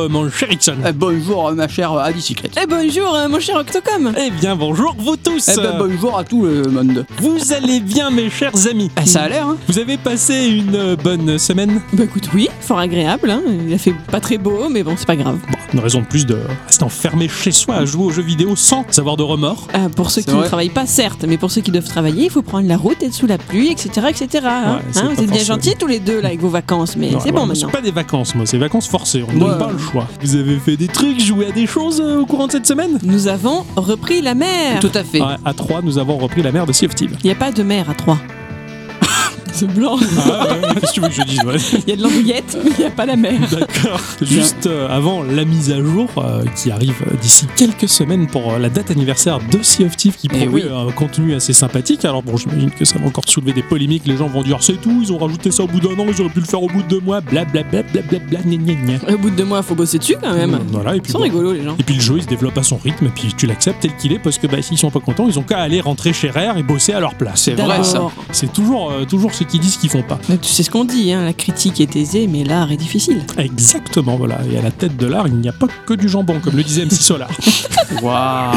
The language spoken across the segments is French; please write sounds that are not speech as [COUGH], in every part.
Euh, mon cher Ixon. Eh, Bonjour, euh, ma chère euh, Adicyclette. Eh bonjour euh, mon cher Octocom Eh bien bonjour vous tous. Eh ben, bonjour à tout le monde. Vous allez bien mes chers amis? Eh, ça a l'air, hein Vous avez passé une bonne semaine? Bah écoute oui, fort agréable, hein. il a fait pas très beau mais bon c'est pas grave. Bon, une raison de plus de rester enfermé chez soi à jouer aux jeux vidéo sans avoir de remords. Ah, pour ceux qui ne travaillent pas certes, mais pour ceux qui doivent travailler, il faut prendre la route, être sous la pluie, etc. etc. hein. Ouais, c'est Hein, pas vous êtes bien forcément- gentils tous les deux là avec vos vacances, mais c'est moi, bon moi, maintenant. C'est pas des vacances moi, c'est vacances forcées, on ne Ouais. donne pas le choix. Vous avez fait des trucs, joué à des choses euh, au courant de cette semaine Nous avons repris la mer. Tout à fait. À 3 nous avons repris la mer de Sea of Thieves. Il n'y a pas de mer à Troyes. [LAUGHS] c'est blanc. Ah, ouais, ouais, Qu'est-ce que tu veux que je dise ouais. Il y a de l'andouillette, mais il n'y a pas la mer. D'accord. [LAUGHS] Juste euh, avant la mise à jour euh, qui arrive d'ici quelques semaines pour euh, la date anniversaire de Sea of Thieves qui Eh promet oui. un contenu assez sympathique. Alors bon, j'imagine que ça va encore soulever des polémiques. Les gens vont dire c'est tout, ils ont rajouté ça au bout d'un an, ils auraient pu le faire au bout de deux mois, blablabla, blablabla, gna gna gna. Au bout de deux mois, faut bosser dessus quand même. Voilà, et Ils puis sont bon. rigolos les gens. Et puis le jeu il se développe à son rythme, et puis tu l'acceptes tel qu'il est parce que bah, s'ils sont pas contents, ils ont qu'à aller rentrer chez Rare et bosser à leur place. C'est vrai, ça. C'est toujours, euh, toujours ce qu'ils disent qu'ils font pas. tu sais ce qu'on dit, hein, la critique est aisée, mais l'art est difficile. Exactement, voilà. Et à la tête de l'art, il n'y a pas que du jambon, comme le disait MC Solar. [LAUGHS] Waouh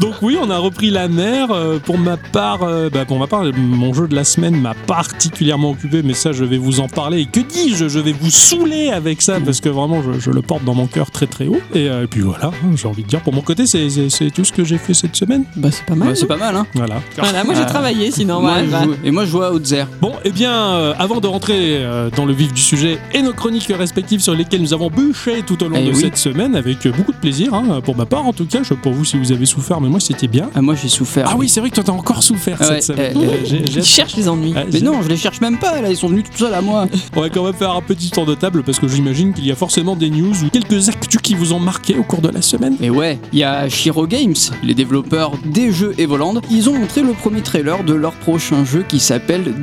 Donc oui, on a repris la mer. Euh, pour ma part, euh, bah, pour ma part, mon jeu de la semaine m'a particulièrement occupé, mais ça, je vais vous en parler. Et que dis-je Je vais vous saouler avec ça parce que vraiment, je, je le porte dans mon cœur très très haut. Et, euh, et puis voilà, hein, j'ai envie de dire, pour mon côté, c'est- c'est c'est tout ce que j'ai fait cette semaine. Bah c'est pas mal. Ouais, C'est pas mal, hein Voilà. Voilà, moi j'ai travaillé sinon. Moi, ouais, je bah. joue- Et moi, je joue à Outzer. Bon, eh bien, euh, avant de rentrer euh, dans le vif du sujet et nos chroniques respectives sur lesquelles nous avons bûché tout au long Eh de oui. cette semaine, avec euh, beaucoup de plaisir, hein, pour ma part en tout cas, je pas vous si vous avez souffert, mais moi c'était bien. Ah, moi, j'ai souffert. Ah oui, c'est vrai que toi t'as encore souffert cette semaine. Euh, Ils cherchent les ennuis. Ah, Mais non, je les cherche même pas, là, ils sont venus tout seuls à moi. On va quand même faire un petit tour de table parce que j'imagine qu'il y a forcément des news ou quelques actus qui vous ont marqué au cours de la semaine. Et ouais, il y a Shiro Games, les développeurs des jeux Evoland. Ils ont montré le premier trailer de leur prochain jeu qui s'appelle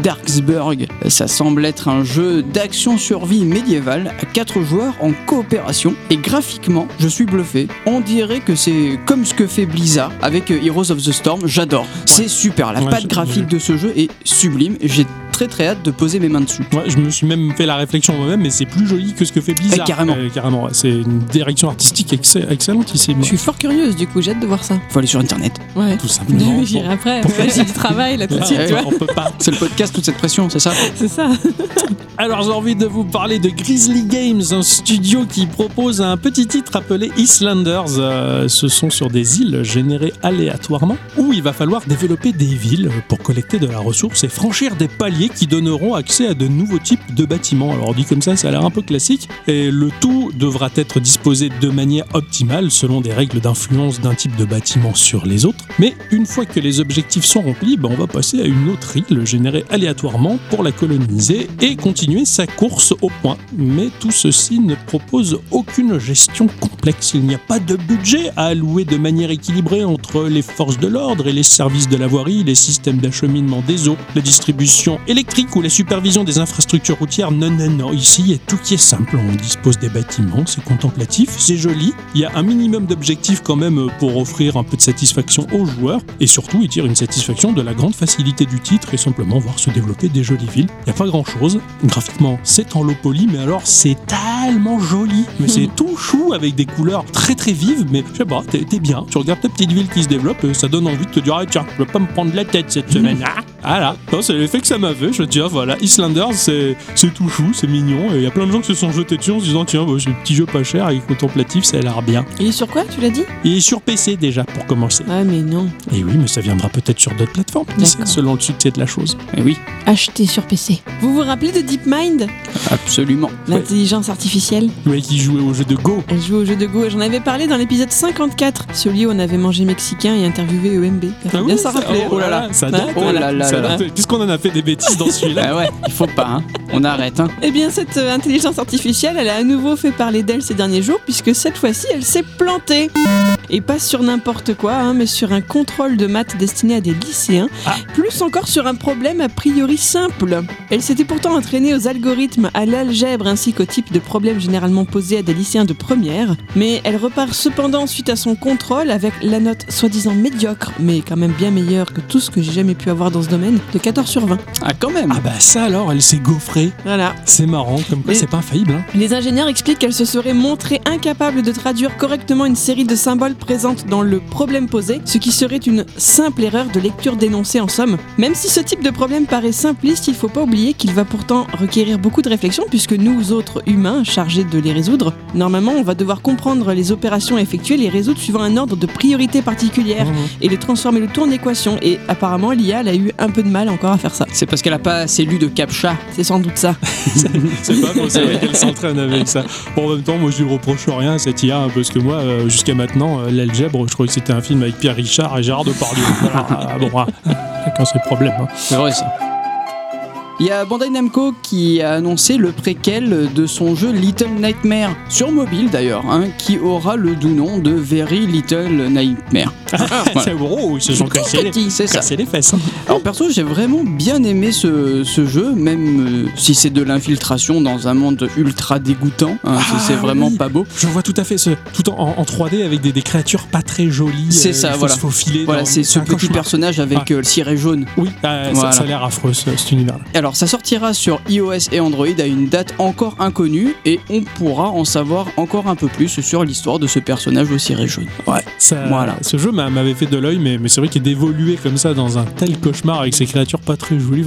Ça semble être un jeu d'action-survie médiévale à 4 joueurs en coopération. Et graphiquement, je suis bluffé. On dirait que c'est comme ce que fait Blizzard avec Heroes of the Storm. J'adore. C'est super. La Ouais, patte graphique de ce jeu est sublime. J'ai très très hâte de poser mes mains dessus. Ouais, je me suis même fait la réflexion moi-même, mais c'est plus joli que ce que fait Blizzard. Eh, carrément. Euh, carrément, ouais. C'est une direction artistique excell- excellente ici, Je suis fort curieuse du coup, j'ai hâte de voir ça. Faut aller sur internet. Ouais. tout simplement. [LAUGHS] J'irai après. Pour- J'ai du travail là tout de suite, tu vois. on peut pas. C'est le podcast, toute cette pression, c'est ça [LAUGHS] C'est ça. [LAUGHS] Alors j'ai envie de vous parler de Grizzly Games, un studio qui propose un petit titre appelé Islanders. Euh, ce sont sur des îles générées aléatoirement où il va falloir développer des villes pour collecter de la ressource et franchir des paliers qui donneront accès à de nouveaux types de bâtiments. Alors dit comme ça, ça a l'air un peu classique et le tout devra être disposé de manière optimale selon des règles d'influence d'un type de bâtiment sur les autres. Mais une fois que les objectifs sont remplis, ben, on va passer à une autre île générée aléatoirement pour la coloniser et continuer sa course au point. Mais tout ceci ne propose aucune gestion complexe. Il n'y a pas de budget à allouer de manière équilibrée entre les forces de l'ordre et les services de la voirie, les systèmes d'acheminement des eaux, la distribution électrique ou la supervision des infrastructures routières. Non, non, non. Ici, il y a tout qui est simple. On dispose des bâtiments, c'est contemplatif, c'est joli. Il y a un minimum d'objectifs quand même pour offrir un peu de satisfaction aux joueurs. Et surtout, il tire une satisfaction de la grande facilité du titre et simplement voir se développer des jolies villes. Il n'y a pas grand chose. Graphiquement, c'est en low poly, mais alors c'est tellement joli. Mais c'est tout chou avec des couleurs très très vives. Mais je sais pas, t'es bien. Tu regardes ta petite ville qui se développe, et ça donne envie de te dire, ah tiens, je vais pas me prendre la tête cette semaine. Ah, voilà. Non, c'est l'effet que ça m'a fait. Je veux dire, voilà, Islanders, c'est c'est tout chou, c'est mignon. Et il y a plein de gens qui se sont jetés dessus en se disant, tiens, bah, c'est un petit jeu pas cher et contemplatif, ça a l'air bien. Il est sur quoi, tu l'as dit? Il est sur PC déjà pour commencer. Ah mais non. Et oui, mais ça viendra peut-être sur d'autres plateformes, D'accord. selon le succès de la chose. Eh oui, Acheter sur PC. Vous vous rappelez de DeepMind? Absolument. L'intelligence artificielle Oui, qui jouait au jeu de Go. Elle joue au jeu de Go. J'en avais parlé dans l'épisode 54, celui où on avait mangé mexicain et interviewé EMB. Ah oui, ça- rappeler. oh là là, ça Ouais, date. Oh là là là. Qu'est-ce qu'on en a fait des bêtises dans celui-là [LAUGHS] Ah ouais, il faut pas, hein. On arrête, hein. Eh bien, cette euh, intelligence artificielle, elle a à nouveau fait parler d'elle ces derniers jours, puisque cette fois-ci, elle s'est plantée. Et pas sur n'importe quoi, hein, mais sur un contrôle de maths destiné à des lycéens. Ah. Plus encore sur un problème a priori simple. Elle s'était pourtant entraînée aux algorithmes, à l'algèbre ainsi qu'au type de problèmes généralement posés à des lycéens de première. Mais elle repart cependant suite à son contrôle avec la note soi-disant médiocre, mais quand même bien meilleure que tout ce que j'ai jamais pu avoir dans ce domaine, de 14 sur 20. Ah, quand même Ah bah ça alors, elle s'est gaufrée. Voilà. C'est marrant, comme quoi c'est pas infaillible. Hein. Les ingénieurs expliquent qu'elle se serait montrée incapable de traduire correctement une série de symboles présentes dans le problème posé, ce qui serait une simple erreur de lecture dénoncée en somme. Même si ce type de problème paraît simpliste, il faut pas oublier qu'il va pourtant requérir beaucoup de réflexion puisque nous autres humains chargés de les résoudre, normalement on va devoir comprendre les opérations à effectuer, les résoudre suivant un ordre de priorité particulière Mhm. et les transformer le tout en équation et apparemment l'IA elle a eu un peu de mal encore à faire ça. C'est parce qu'elle a pas assez lu de CAPTCHA. C'est sans doute ça. [LAUGHS] C'est pas c'est vrai qu'elle s'entraîne avec ça. Bon, en même temps, moi je lui reproche rien à cette IA, hein, parce que moi, euh, jusqu'à maintenant, euh, l'algèbre, je croyais que c'était un film avec Pierre Richard et Gérard Depardieu. [LAUGHS] Voilà, bon, ah, chacun ses problèmes. hein. C'est vrai ça. Il y a Bandai Namco qui a annoncé le préquel de son jeu Little Nightmare, sur mobile d'ailleurs, hein, qui aura le doux nom de Very Little Nightmare. [LAUGHS] C'est gros, ils se sont cassés les, cassés les fesses. hein. Alors perso, j'ai vraiment bien aimé ce, ce jeu, même euh, si c'est de l'infiltration dans un monde ultra dégoûtant, hein, si Ah, c'est vraiment oui. pas beau. Je vois tout à fait ce, tout en, en 3D avec des, des créatures pas très jolies. C'est euh, ça, faut voilà. Voilà, c'est ce petit cauchemar. personnage avec euh, le ciré jaune. Oui, euh, ça- Voilà. ça, a l'air affreux ce- cet univers-là. Alors ça sortira sur iOS et Android à une date encore inconnue et on pourra en savoir encore un peu plus sur l'histoire de ce personnage au ciré jaune. Ouais, ça, Voilà. Ce jeu m'a- m'avait fait de l'œil, mais, mais c'est vrai qu'il d'évoluer comme ça dans un tel cauchemar avec ces créatures pas très jolies.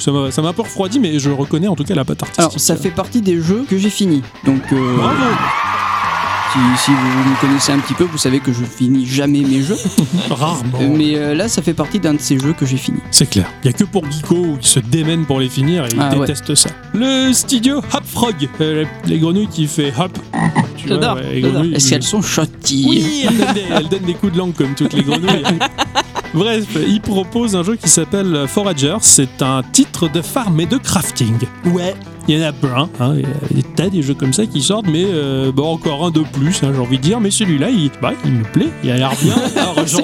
ça m'a ça m'a un peu refroidi, mais je reconnais en tout cas la patte artistique. Alors ça fait partie des jeux que j'ai fini. Donc euh, Bravo si, si vous me connaissez un petit peu, vous savez que je finis jamais mes jeux. [LAUGHS] Rarement. Euh, Mais euh, là ça fait partie d'un de ces jeux que j'ai fini. C'est clair. Il y a que pour Geeko qui se démène pour les finir et il Ah, ouais. déteste ça. Le studio Hop Frog, euh, les grenouilles qui fait hop. Tu vois, J'adore, ouais, les j'adore. grenouilles, Est-ce qu'elles sont chotties Oui, elles donnent, des, elles donnent des coups de langue comme toutes les grenouilles. [LAUGHS] Bref, il propose un jeu qui s'appelle Forager. C'est un titre de farm et de crafting. Ouais. Il y en a plein, hein, il y a des tas des jeux comme ça qui sortent, mais euh, bon, encore un de plus, hein, j'ai envie de dire. Mais celui-là, il, bah, il me plaît, il a l'air bien. [LAUGHS] J'ai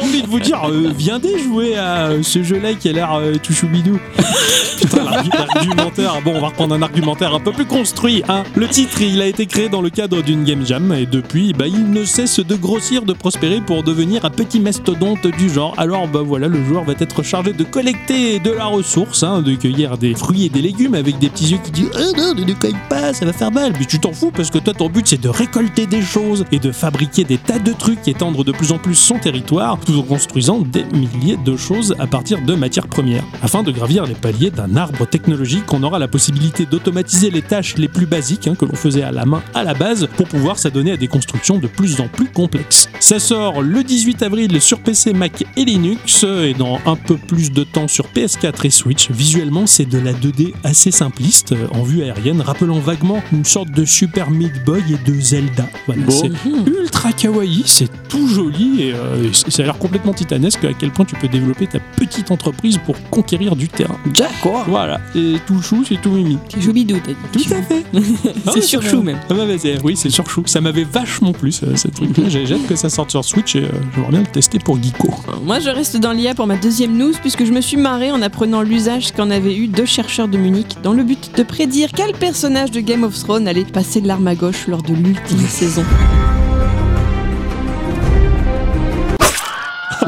envie- de vous dire, euh, viendez jouer à euh, ce jeu-là qui a l'air euh, tout choubidou. [LAUGHS] Putain, l'argu- l'argumentaire. Bon, on va reprendre un argumentaire un peu plus construit. Hein. Le titre, il a été créé dans le cadre d'une game jam et depuis, bah, il ne cesse de grossir, de prospérer pour devenir un petit mastodonte du genre. Alors, bah voilà, le joueur va être chargé de collecter de la ressource, hein, de cueillir des fruits et des légumes avec des petits yeux qui disent Ah non, ne cueille pas, ça va faire mal. Mais tu t'en fous parce que toi, ton but, c'est de récolter des choses et de fabriquer des tas de trucs, étendre de plus en plus son territoire, tout en construisant des milliers de choses à partir de matières premières. Afin de gravir les paliers d'un arbre technologique, on aura la possibilité d'automatiser les tâches les plus basiques hein, que l'on faisait à la main à la base pour pouvoir s'adonner à des constructions de plus en plus complexes. Ça sort le 18 avril sur PC, Mac et Linux et dans un peu plus de temps sur PS4 et Switch. Visuellement, c'est de la 2D assez simpliste euh, en vue aérienne, rappelant vaguement une sorte de Super Meat Boy et de Zelda. Voilà, Bon. c'est ultra kawaii, c'est tout joli et euh, ça a l'air complètement titanesque à quel point tu peux développer ta petite entreprise pour conquérir du terrain. D'accord. Voilà, c'est tout chou, c'est tout mimi. C'est joubidou, t'as dit. Tout à fait. [LAUGHS] C'est sur chou même. Ah bah, bah, c'est- oui, c'est sur chou. Ça m'avait vachement plu ce. J'ai j'ai hâte que ça sorte sur Switch et euh, j'aimerais bien le tester pour Geeko. Moi, je reste dans l'IA pour ma deuxième news puisque je me suis marré en apprenant l'usage qu'en avaient eu deux chercheurs de Munich dans le but de prédire quel personnage de Game of Thrones allait passer de l'arme à gauche lors de l'ultime saison.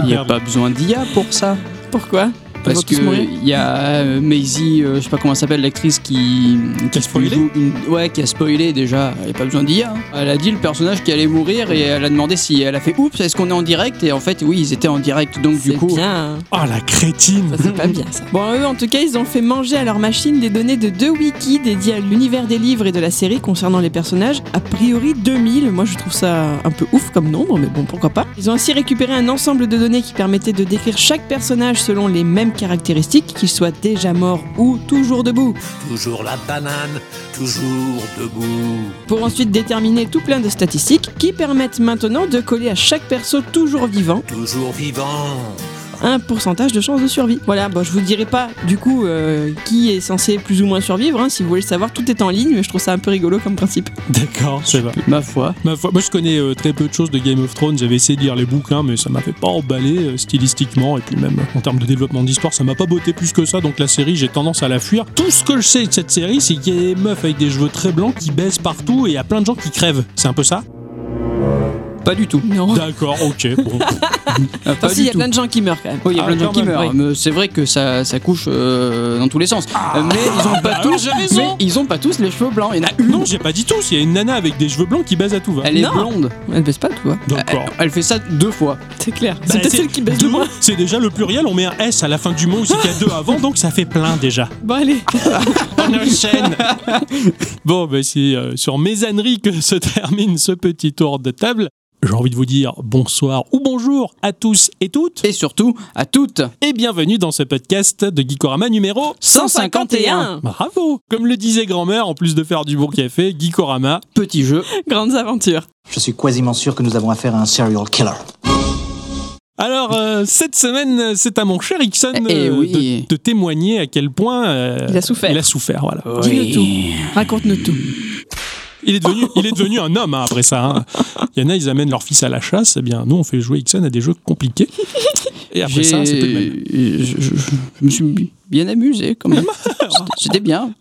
Il n'y a Merde. pas besoin d'IA pour ça. Pourquoi? Parce que il y a euh, Maisie, euh, je sais pas comment elle s'appelle, l'actrice qui, Qui a spoilé une- ouais, qui a spoilé déjà. Il n'y a pas besoin d'IA. hein. Elle a dit le personnage qui allait mourir et elle a demandé si elle a fait oups, est-ce qu'on est en direct? Et en fait, oui, ils étaient en direct. Donc du C'est coup, bien. Oh la crétine c'est pas bien ça. Bon, eux, en tout cas, ils ont fait manger à leur machine des données de deux wikis dédiés à l'univers des livres et de la série concernant les personnages. A priori 2000. Moi, je trouve ça un peu ouf comme nombre, mais bon, pourquoi pas. Ils ont ainsi récupéré un ensemble de données qui permettait de décrire chaque personnage selon les mêmes caractéristiques, qu'il soit déjà mort ou toujours debout. Toujours la banane, toujours debout. Pour ensuite déterminer tout plein de statistiques qui permettent maintenant de coller à chaque perso toujours vivant Toujours vivant, un pourcentage de chance de survie. Voilà, bon, je vous dirai pas du coup euh, qui est censé plus ou moins survivre. hein. si vous voulez le savoir, tout est en ligne, mais je trouve ça un peu rigolo comme principe. D'accord, c'est vrai. Ma foi. Ma foi, moi je connais euh, très peu de choses de Game of Thrones, j'avais essayé de lire les bouquins mais ça m'avait pas emballé euh, stylistiquement et puis même euh, en termes de développement d'histoire ça m'a pas botté plus que ça donc la série j'ai tendance à la fuir. Tout ce que je sais de cette série c'est qu'il y a des meufs avec des cheveux très blancs qui baissent partout et il y a plein de gens qui crèvent. C'est un peu ça? Pas du tout. Non. D'accord, ok. Bon. [LAUGHS] Ah, pas du il y a tout. plein de gens qui meurent quand même. Oui, il y a Ah, plein de gens quand qui même, meurent. oui. mais C'est vrai que ça, ça couche euh, dans tous les sens. Euh, mais ils ont pas bah tous. j'ai raison. Mais ils ont pas tous les cheveux blancs. Il y en a une. non, j'ai pas dit tous, il y a une nana avec des cheveux blancs qui baise à tout va. Elle est Non. blonde. Elle baisse pas, tu vois. D'accord. Elle fait ça deux fois. C'est clair. Bah, C'est peut-être celle qui baisse le deux, moins. C'est déjà le pluriel, on met un S à la fin du mot aussi qu'il y a deux [LAUGHS] avant, donc ça fait plein déjà. Bon, allez. [LAUGHS] On enchaîne. bon, ben c'est euh, sur mes âneries que se termine ce petit tour de table. J'ai envie de vous dire bonsoir ou bonjour à tous et toutes Et surtout, à toutes. et bienvenue dans ce podcast de Geekorama numéro 151. Bravo Comme le disait grand-mère, en plus de faire du bon café, Geekorama, Petit jeu. Grandes aventures. Je suis quasiment sûr que nous avons affaire à un serial killer. Alors, euh, cette semaine, c'est à mon cher Ixon Eh euh, oui. de, de témoigner à quel point euh, Il a souffert. Il a souffert, voilà. Dis-le tout. Raconte-nous tout. Il est devenu, [LAUGHS] il est devenu un homme hein, après ça. hein. Il y en a, ils amènent leur fils à la chasse. Eh bien, nous, on fait jouer Ixon à des jeux compliqués. Et après ça, c'est le même. je, je- je- je me suis bien amusé quand même. [LAUGHS] C'était- bien.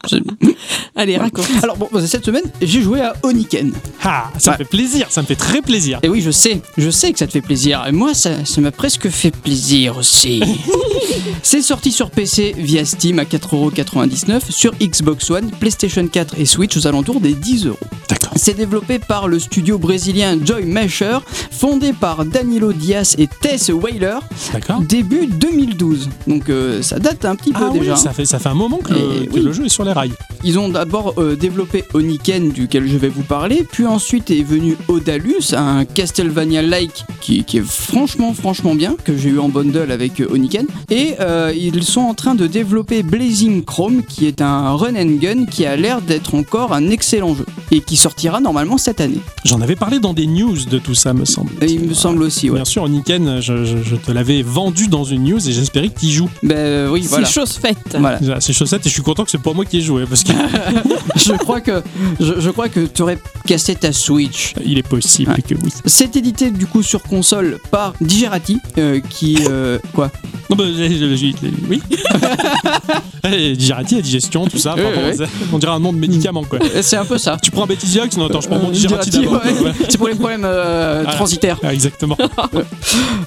Allez, raconte. Alors bon, cette semaine, j'ai joué à Oniken. Ah, ça me fait plaisir, ça me fait très plaisir. Et oui, je sais, je sais que ça te fait plaisir. Et moi, ça ça m'a presque fait plaisir aussi. [LAUGHS] C'est sorti sur PC via Steam à 4,99€, sur Xbox One, PlayStation 4 et Switch aux alentours des 10 euros. D'accord. C'est développé par le studio brésilien Joy Masher, fondé par Danilo Dias et Tess Whaler, D'accord. début 2012. Donc euh, ça date un petit peu Ah oui, ça fait, ça fait un moment que, le, Et que oui. le jeu est sur les rails. Ils ont d'abord euh, développé Oniken, duquel je vais vous parler, puis ensuite est venu Odalus, un Castlevania-like qui, qui est franchement, franchement bien, que j'ai eu en bundle avec euh, Oniken. Et euh, ils sont en train de développer Blazing Chrome, qui est un run and gun qui a l'air d'être encore un excellent jeu, et qui sortira normalement cette année. J'en avais parlé dans des news de tout ça, me semble. Et il me semble aussi, ouais. Bien sûr, Niken, je, je- je te l'avais vendu dans une news et j'espérais que tu y joues. Ben oui, voilà. C'est chose faite. Voilà. C'est chaussettes et je suis content que c'est pas moi qui ai joué parce qu'il [LAUGHS] je crois que je, je crois que tu aurais cassé ta Switch. est possible Ouais. que oui. C'est édité du coup sur console par Digerati, euh, qui euh, quoi Non, bah, j'ai- j'ai- j'ai- oui. [LAUGHS] Eh, Digerati, la digestion, tout ça. Ouais, enfin, bon, ouais. ça- On dirait un nom de médicament quoi. Euh, C'est un peu ça. Tu prends un Bétisiax Non, attends, je prends mon Euh, Digerati Digerati, d'abord. ouais. Ouais. C'est pour les problèmes euh, Ah. transitaires. Ah, exactement. [LAUGHS]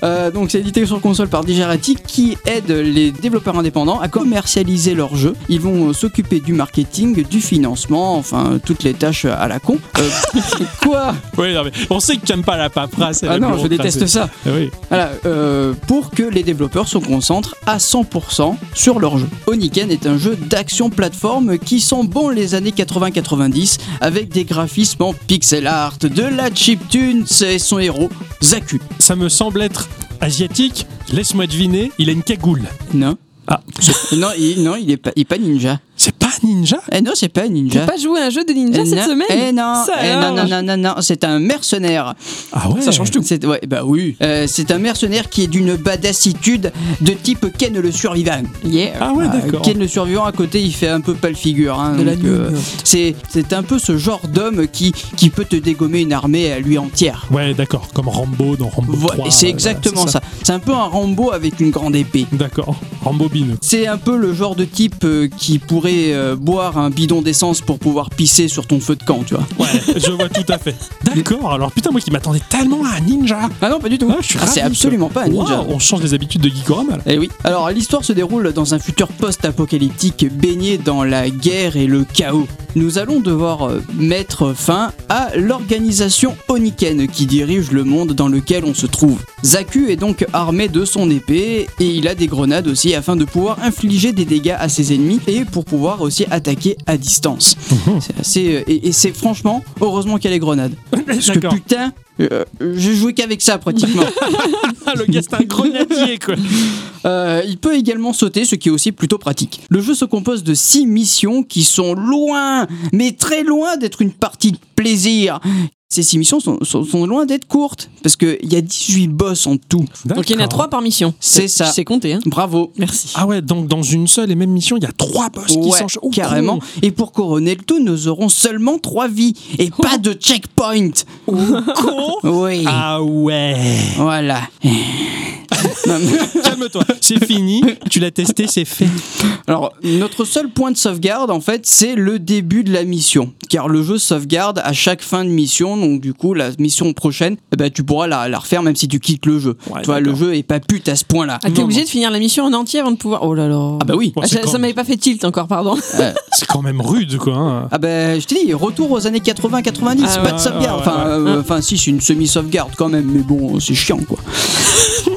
Euh, donc c'est édité sur console par Digerati qui aide les développeurs indépendants à commercialiser leurs jeux. Ils vont euh, s'occuper du marketing, du financement, enfin toutes les tâches à la con. Euh, [LAUGHS] quoi non, mais on sait que tu n'aimes pas la paperasse. et Ah la non, je déteste ça. Ah oui. Voilà, euh, pour que les développeurs se concentrent à 100% sur leur jeu. Oniken est un jeu d'action plateforme qui sent bon les années 80-90 avec des graphismes en pixel art, de la chiptune et son héros, Zaku. Ça me semble être asiatique. Laisse-moi deviner, il a une cagoule. Non Ah, non, il, non, il est pas, il est pas ninja. c'est ninja? Eh non, c'est pas un T'as ninja. pas joué à un jeu de ninja Eh cette non, semaine? Eh non, Ça eh non, non, non, non, non, c'est un mercenaire. Ah ouais Ça change tout. C'est, ouais, bah oui. Euh, c'est un mercenaire qui est d'une badassitude de type Ken le survivant. Yeah. Ah ouais, Euh, d'accord. Ken le survivant à côté, il fait un peu pâle figure. hein, De la donc, euh, c'est, c'est un peu ce genre d'homme qui, qui peut te dégommer une armée à lui entière. Ouais, d'accord, comme Rambo dans Rambo Voilà, 3. c'est euh, exactement c'est ça. C'est un peu un Rambo avec une grande épée. D'accord, Rambo Bin. C'est un peu le genre de type qui pourrait euh, boire un bidon d'essence pour pouvoir pisser sur ton feu de camp, tu vois. Ouais, je vois tout à fait. [LAUGHS] D'accord, alors putain, moi qui m'attendais tellement à un ninja. Ah non, pas du tout. Ah, je suis Ah, c'est ravi, absolument pas un ninja. On change les habitudes de Geekorama là. Eh oui. Alors l'histoire se déroule dans un futur post-apocalyptique baigné dans la guerre et le chaos. Nous allons devoir euh, mettre fin à l'organisation Oniken qui dirige le monde dans lequel on se trouve. Zaku est donc armé de son épée et il a des grenades aussi afin de pouvoir infliger des dégâts à ses ennemis et pour pouvoir aussi attaquer à distance. C'est assez euh, et, et c'est franchement heureusement qu'il y a les grenades. [LAUGHS] Parce que putain, euh, j'ai joué qu'avec ça pratiquement. [LAUGHS] Le gars, c'est un grenadier quoi. Euh, il peut également sauter, ce qui est aussi plutôt pratique. Le jeu se compose de 6 missions qui sont loin, mais très loin d'être une partie de plaisir. Ces six missions sont, sont- sont loin d'être courtes, parce qu'il y a 18 boss en tout. Donc il y en a D'accord. trois par mission. C'est ça. C'est compté, hein. Bravo. Merci. Ah ouais, donc dans une seule et même mission, il y a trois boss qui s'enchaînent. Oh, carrément. con. Et pour couronner le tout, nous aurons seulement trois vies et pas de checkpoint. Con. [LAUGHS] Oui, Ah ouais. voilà. [LAUGHS] [LAUGHS] Calme-toi, c'est fini. Tu l'as testé, c'est fait. Alors, notre seul point de sauvegarde, en fait, c'est le début de la mission. Car le jeu sauvegarde à chaque fin de mission, donc du coup, la mission prochaine, eh ben, tu pourras la, la refaire même si tu quittes le jeu. Ouais, tu vois, le jeu est pas pute à ce point-là. Ah, t'es obligé de finir la mission en entier avant de pouvoir. Oh là là. Ah bah oui. Bon, Ah, ça m'avait pas fait tilt encore, pardon. [LAUGHS] C'est quand même rude, quoi. hein. Ah ben, je t'ai dit, retour aux années 80-90, Ah pas ouais, de sauvegarde. ouais, enfin, ouais, euh, enfin, si, c'est une semi-sauvegarde quand même, mais bon, c'est chiant quoi.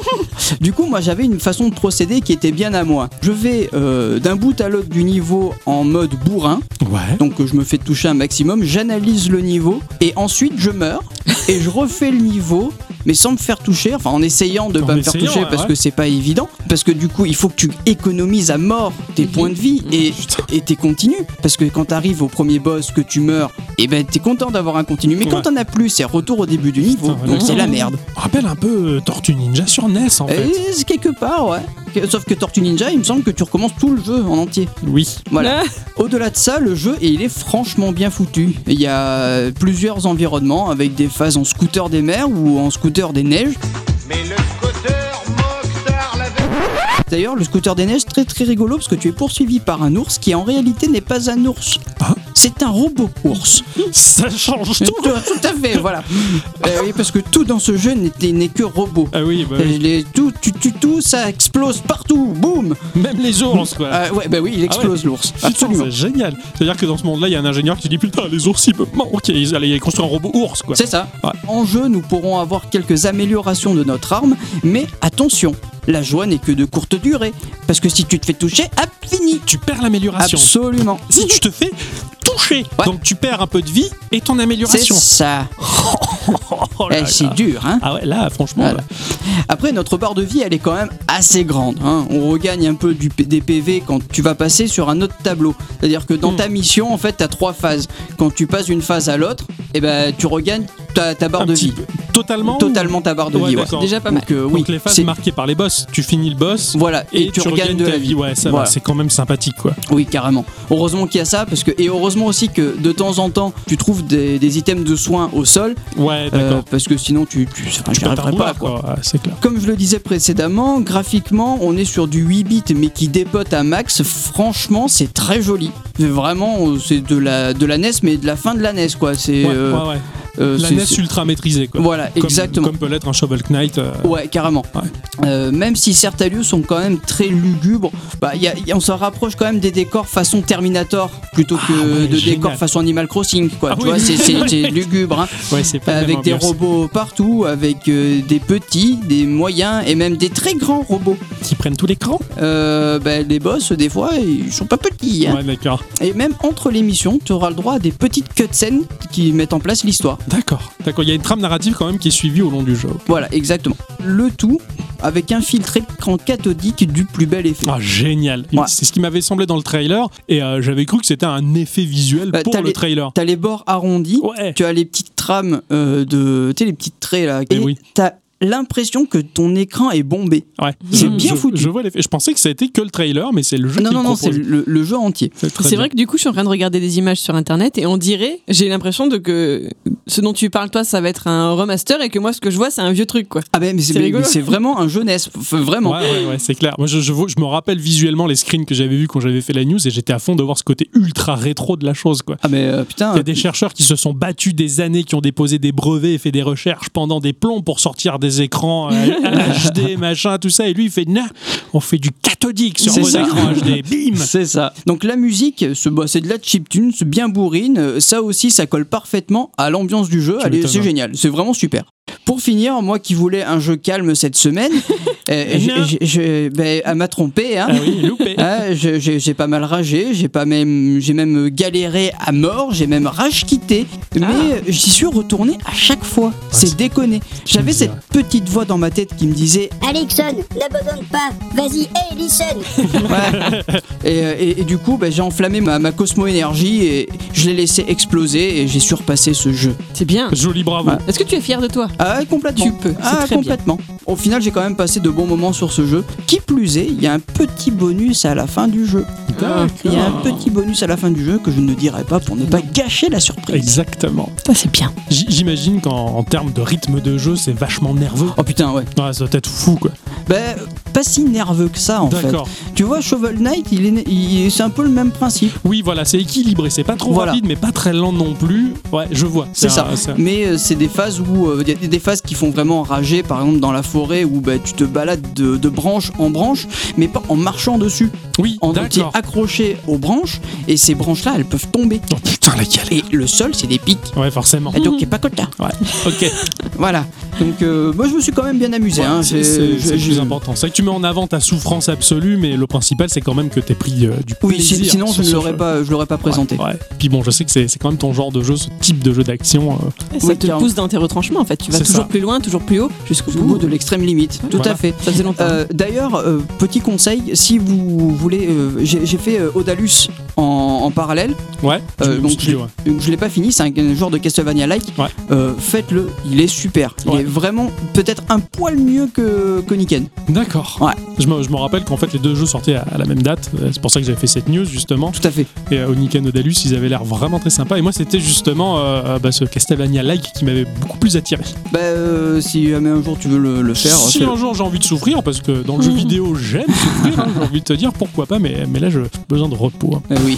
[LAUGHS] du coup, moi j'avais une façon de procéder qui était bien à moi. Je vais euh, d'un bout à l'autre du niveau en mode bourrin, Ouais. donc je me fais toucher un maximum, j'analyse le niveau, et ensuite je meurs, et je refais le niveau, mais sans me faire toucher, enfin en essayant de En pas me faire toucher ouais, parce ouais. que c'est pas évident, parce que du coup il faut que tu économises à mort tes points de vie et Putain. et t'es continu. Parce que quand t'arrives au premier boss que tu meurs et ben t'es content d'avoir un continu. Mais quand t'en as plus c'est retour au début du niveau. Putain, donc c'est la merde. Rappelle un peu euh, Tortue Ninja sur NES, en fait. et c'est quelque part ouais. Sauf que Tortue Ninja il me semble que tu recommences tout le jeu en entier. Oui. voilà. Ah, au-delà de ça le jeu et il est franchement bien foutu. Il y a plusieurs environnements avec des phases en scooter des mers ou en scooter des neiges Mais le scooter Mokhtar l'avait D'ailleurs, le scooter des neiges, très très rigolo parce que tu es poursuivi par un ours qui en réalité n'est pas un ours. Ah. C'est un robot ours. [LAUGHS] Ça change tout, tout. tout à fait, voilà. Euh, oui, parce que tout dans ce jeu n'est que robot. Ah oui, bah Euh, oui. les- tout, tu tout, ça explose partout, boum Même les ours, quoi. Euh, Ouais, bah oui, il explose l'ours. Absolument. C'est génial. C'est-à-dire que dans ce monde-là, il y a un ingénieur qui dit Putain, les ours, ils peuvent. Ok, ils allaient construire un robot ours, quoi. C'est ça. Ouais. En jeu, nous pourrons avoir quelques améliorations de notre arme, mais attention, la joie n'est que de courte durée. Parce que si tu te fais toucher, hop, fini. Tu perds l'amélioration. Absolument. Si tu te fais Ouais. donc tu perds un peu de vie et ton C'est amélioration. ça. [LAUGHS] Oh là Eh, là. c'est dur, hein. Ah ouais, là, franchement. Voilà. Après, notre barre de vie, elle est quand même assez grande. hein. On regagne un peu du, des PV quand tu vas passer sur un autre tableau. C'est-à-dire que dans Hmm. ta mission, en fait, tu as trois phases. Quand tu passes d'une phase à l'autre, eh ben, tu regagnes ta, ta barre Un de vie. peu. Totalement. Totalement ta barre de Ouais, vie. ouais. Déjà pas mal. Donc, euh, oui, Donc les phases c'est- marquées par les boss, tu finis le boss. Voilà, et, Et, tu, regagnes de ta la vie. Ouais, ça Voilà. va, c'est quand même sympathique, quoi. Oui, carrément. Heureusement qu'il y a ça, parce que et heureusement aussi que de temps en temps, tu trouves des, des items de soins au sol, Ouais, euh, d'accord. parce que sinon tu, tu, enfin, tu arriverais pas. Quoi. C'est clair. Comme je le disais précédemment, graphiquement, on est sur du 8 bits mais qui dépote à max. Franchement, c'est très joli. Vraiment, c'est de la, de la NES, mais de la fin de la NES, quoi. C'est. Ouais, euh, ouais, ouais. euh, La NES ultra maîtrisée, quoi. Voilà, Comme- exactement. Comme peut l'être un Shovel Knight. euh, Ouais, carrément. Ouais. Euh, même si certains lieux sont quand même très lugubres, bah, y a- y a- on se rapproche quand même des décors façon Terminator plutôt que Ah ouais, de décors façon Animal Crossing. Quoi. Ah tu oui, vois, c'est- [LAUGHS] lugubre. hein. Ouais, pas avec des robots partout, avec euh, des petits, des moyens et même des très grands robots. qui prennent tout l'écran. Euh, bah, les boss, des fois, ils sont pas petits. hein. Ouais, d'accord. Et même entre les missions, tu auras le droit à des petites cutscenes qui mettent en place l'histoire. D'accord. D'accord. Il y a une trame narrative quand même qui est suivie au long du jeu. Voilà, exactement. Le tout avec un filtre écran cathodique du plus bel effet. Ah, génial. Ouais. C'est ce qui m'avait semblé dans le trailer et euh, j'avais cru que c'était un effet visuel Bah, pour t'as le les- trailer. T'as les bords arrondis, Ouais. tu as les petites trames euh, de. Tu sais, les petites traits là. Eh et oui. t'as l'impression que ton écran est bombé. Ouais. C'est Je- bien je- foutu. Je vois. Je pensais que c'était que le trailer, mais c'est le jeu non, qui non, non, c'est le, le jeu entier. C'est vrai que du coup, je suis en train de regarder des images sur internet et on dirait, j'ai l'impression de que ce dont tu parles, toi, ça va être un remaster et que moi, ce que je vois, c'est un vieux truc, quoi. Ah ben, mais c'est rigolo. c'est vraiment un jeunesse. Vraiment. Ouais, ouais, ouais, c'est clair. Moi, je, je, me rappelle visuellement les screens que j'avais vus quand j'avais fait la news et j'étais à fond de voir ce côt ultra rétro de la chose, quoi. Ah mais euh, putain. Il y a des chercheurs qui se sont battus des années, qui ont déposé des brevets et fait des recherches pendant des plombs pour sortir des écrans euh, HD, [LAUGHS] machin, tout ça. Et lui, il fait, nah, on fait du cathodique sur vos ça. écrans HD. Bim [LAUGHS] C'est ça. Donc la musique, bah, c'est de la chiptune, c'est bien bourrine. Euh, Ça aussi, ça colle parfaitement à l'ambiance du jeu. C'est hein. génial. C'est vraiment super. Pour finir, moi qui voulais un jeu calme cette semaine, [LAUGHS] euh, j'ai- ben, elle m'a trompé. Hein. Ah oui, loupé. Ah, j'ai pas mal ragé, j'ai pas même, j'ai même galéré à mort, j'ai même rage quitté, mais euh, j'y suis retourné à chaque fois. C'est c'est- déconné. J'avais cette petite voix dans ma tête qui me disait Alexon, n'abandonne pas. Vas-y, hey, listen. [LAUGHS] Ouais. et, euh, et- et du coup, bah, j'ai enflammé ma, ma Cosmo énergie et je l'ai laissé exploser et j'ai surpassé ce jeu. C'est bien. Joli bravo. Ouais. Est-ce que tu es fier de toi? Ah, ouais, complètement. Tu peux, c'est Ah, très bien. complètement. Au final, j'ai quand même passé de bons moments sur ce jeu. Qui plus est, il y a un petit bonus à la fin du jeu. Il y a un petit bonus à la fin du jeu que je ne dirai pas pour ne pas gâcher la surprise. Exactement. Ça, c'est bien. J'imagine qu'en en termes de rythme de jeu, c'est vachement nerveux. Oh putain, ouais. Ouais, ça doit être fou, quoi. Ben, pas si nerveux que ça en fait. D'accord. Tu vois, Shovel Knight, il est, il- c'est un peu le même principe. Oui, voilà, c'est équilibré. C'est pas trop Voilà. rapide, mais pas très lent non plus. Ouais, je vois. C'est ça. un- Mais euh, c'est des phases où euh, il des phases qui font vraiment rager, par exemple dans la forêt où bah, tu te balades de, de branche en branche, mais pas en marchant dessus. Oui, En tu es d'accord. accroché aux branches et ces branches-là, elles peuvent tomber. Oh putain, la galère. Et le sol, c'est des pics. Ouais, forcément. Et donc, il pas cota. Ouais, [LAUGHS] ok. Voilà. Donc, euh, moi, je me suis quand même bien amusé. Ouais, hein. c'est plus important. C'est que tu mets en avant ta souffrance absolue, mais le principal, c'est quand même que t'aies pris euh, du Oui, plaisir. si- sinon, je ne l'aurais pas, je l'aurais pas présenté. Ouais, ouais. Puis bon, je sais que c'est c'est quand même ton genre de jeu, ce type de jeu d'action. euh, Ça Oui, te carrément. pousse dans tes retranchements en fait. Tu vas toujours ça. plus loin, toujours plus haut, jusqu'au Au bout de l'extrême limite. Tout Voilà. à fait. Ça faisait longtemps. Euh, D'ailleurs, euh, petit conseil, si vous voulez, euh, j'ai j'ai fait euh, Odalus en, en parallèle. Ouais, Euh, donc je- ouais. Donc, je l'ai pas fini, c'est un, un genre de Castlevania-like. Ouais. Euh, Faites-le, il est super. Il Ouais. est vraiment peut-être un poil mieux que, que Niken. D'accord. Ouais. Je me, je me rappelle qu'en fait, les deux jeux sortaient à, à la même date. C'est pour ça que j'avais fait cette news, justement. Tout à fait. Et euh, Oniken Odalus, ils avaient l'air vraiment très sympas. Et moi, c'était justement euh, bah, ce Castlevania-like qui m'avait beaucoup plus attiré. Bah, euh, si jamais un jour tu veux le, le faire, si un jour j'ai envie de souffrir, parce que dans le jeu [LAUGHS] vidéo, j'aime souffrir, hein, j'ai envie de te dire pourquoi pas, mais, mais là, j'ai besoin de repos. hein. Euh, oui.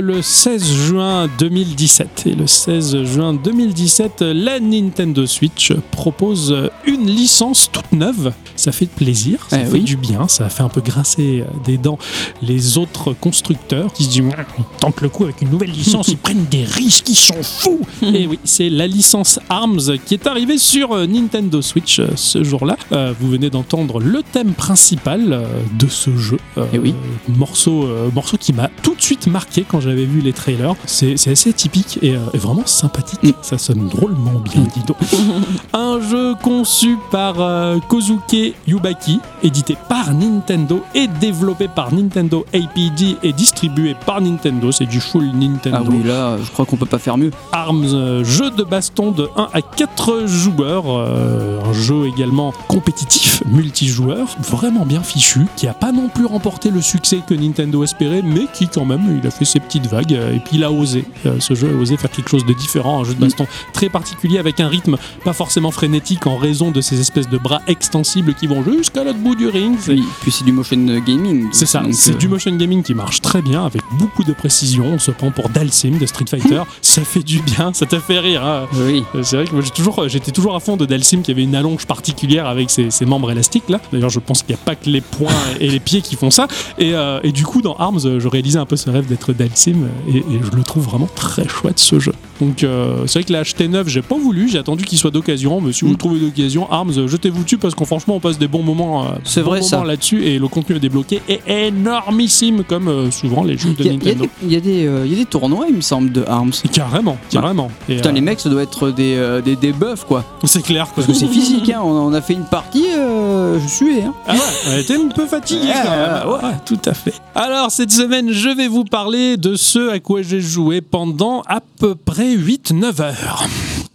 Le 16 juin 2017 et le 16 juin 2017, la Nintendo Switch propose une licence toute neuve. Ça fait plaisir, ça Eh fait oui. du bien, ça fait un peu grincer des dents les autres constructeurs qui se disent ils tentent le coup avec une nouvelle licence, [LAUGHS] ils prennent des risques, ils sont fous. et oui, c'est la licence ARMS qui est arrivée sur euh, Nintendo Switch euh, ce jour-là. Euh, vous venez d'entendre le thème principal de ce jeu. Euh, Eh oui. morceau, euh, morceau qui m'a tout de suite marqué quand j'avais vu les trailers. C'est assez typique et, euh, et vraiment sympathique. Mm. Ça sonne drôlement bien, dis donc. [LAUGHS] Un jeu conçu par euh, Kozuke Yubaki, édité par Nintendo et développé par Nintendo APD et distribué par Nintendo. C'est du full Nintendo. Ah oui, là, je crois qu'on peut pas faire mieux. Arms, euh, jeu de baston de 1 à 4 joueurs, euh, un jeu également compétitif, multijoueur, vraiment bien fichu, qui a pas non plus remporté le succès que Nintendo espérait, mais qui quand même, il a fait ses petites vagues, euh, et puis il a osé, euh, ce jeu a osé faire quelque chose de différent, un jeu de baston très particulier avec un rythme pas forcément frénétique en raison de ces espèces de bras extensibles qui vont jusqu'à l'autre bout du ring. Oui, puis c'est du motion gaming. c'est ça, c'est euh, du motion gaming qui marche très bien avec beaucoup de précision. On se prend pour Dalsim de Street Fighter. [LAUGHS] ça fait du bien, ça te fait rire. hein. Oui. C'est vrai que toujours, j'étais toujours à fond de Dalsim qui avait une allonge particulière avec ses, ses membres élastiques là. D'ailleurs, je pense qu'il n'y a pas que les poings et les pieds qui font ça. Et, euh, et du coup, dans Arms, je réalisais un peu ce rêve d'être Dalsim et, je le trouve vraiment très chouette ce jeu. Donc, euh, c'est vrai que l'acheter neuf, j'ai pas voulu. J'ai attendu qu'il soit d'occasion. Mais si vous Mm. le trouvez d'occasion, Arms, jetez-vous dessus parce qu'on franchement, on passe des bons moments. euh, C'est vrai, ça. là-dessus et le contenu est débloqué est énormissime comme euh, souvent les jeux de Il y, a- il y a Nintendo. y a des, euh, y a des tournois, il me semble, de Arms. Carrément, carrément. Et, Putain, euh, les mecs, ça doit être des, euh, des, des buffs, quoi. c'est clair. quoi. Parce que c'est physique, hein. On, on a fait une partie, euh, je suais, hein. Ah ouais, était un peu fatiguée Ouais, quand même. ouais, Ouais, tout à fait. Alors, cette semaine, je vais vous parler de ce à quoi j'ai joué pendant à peu près 8-9 heures.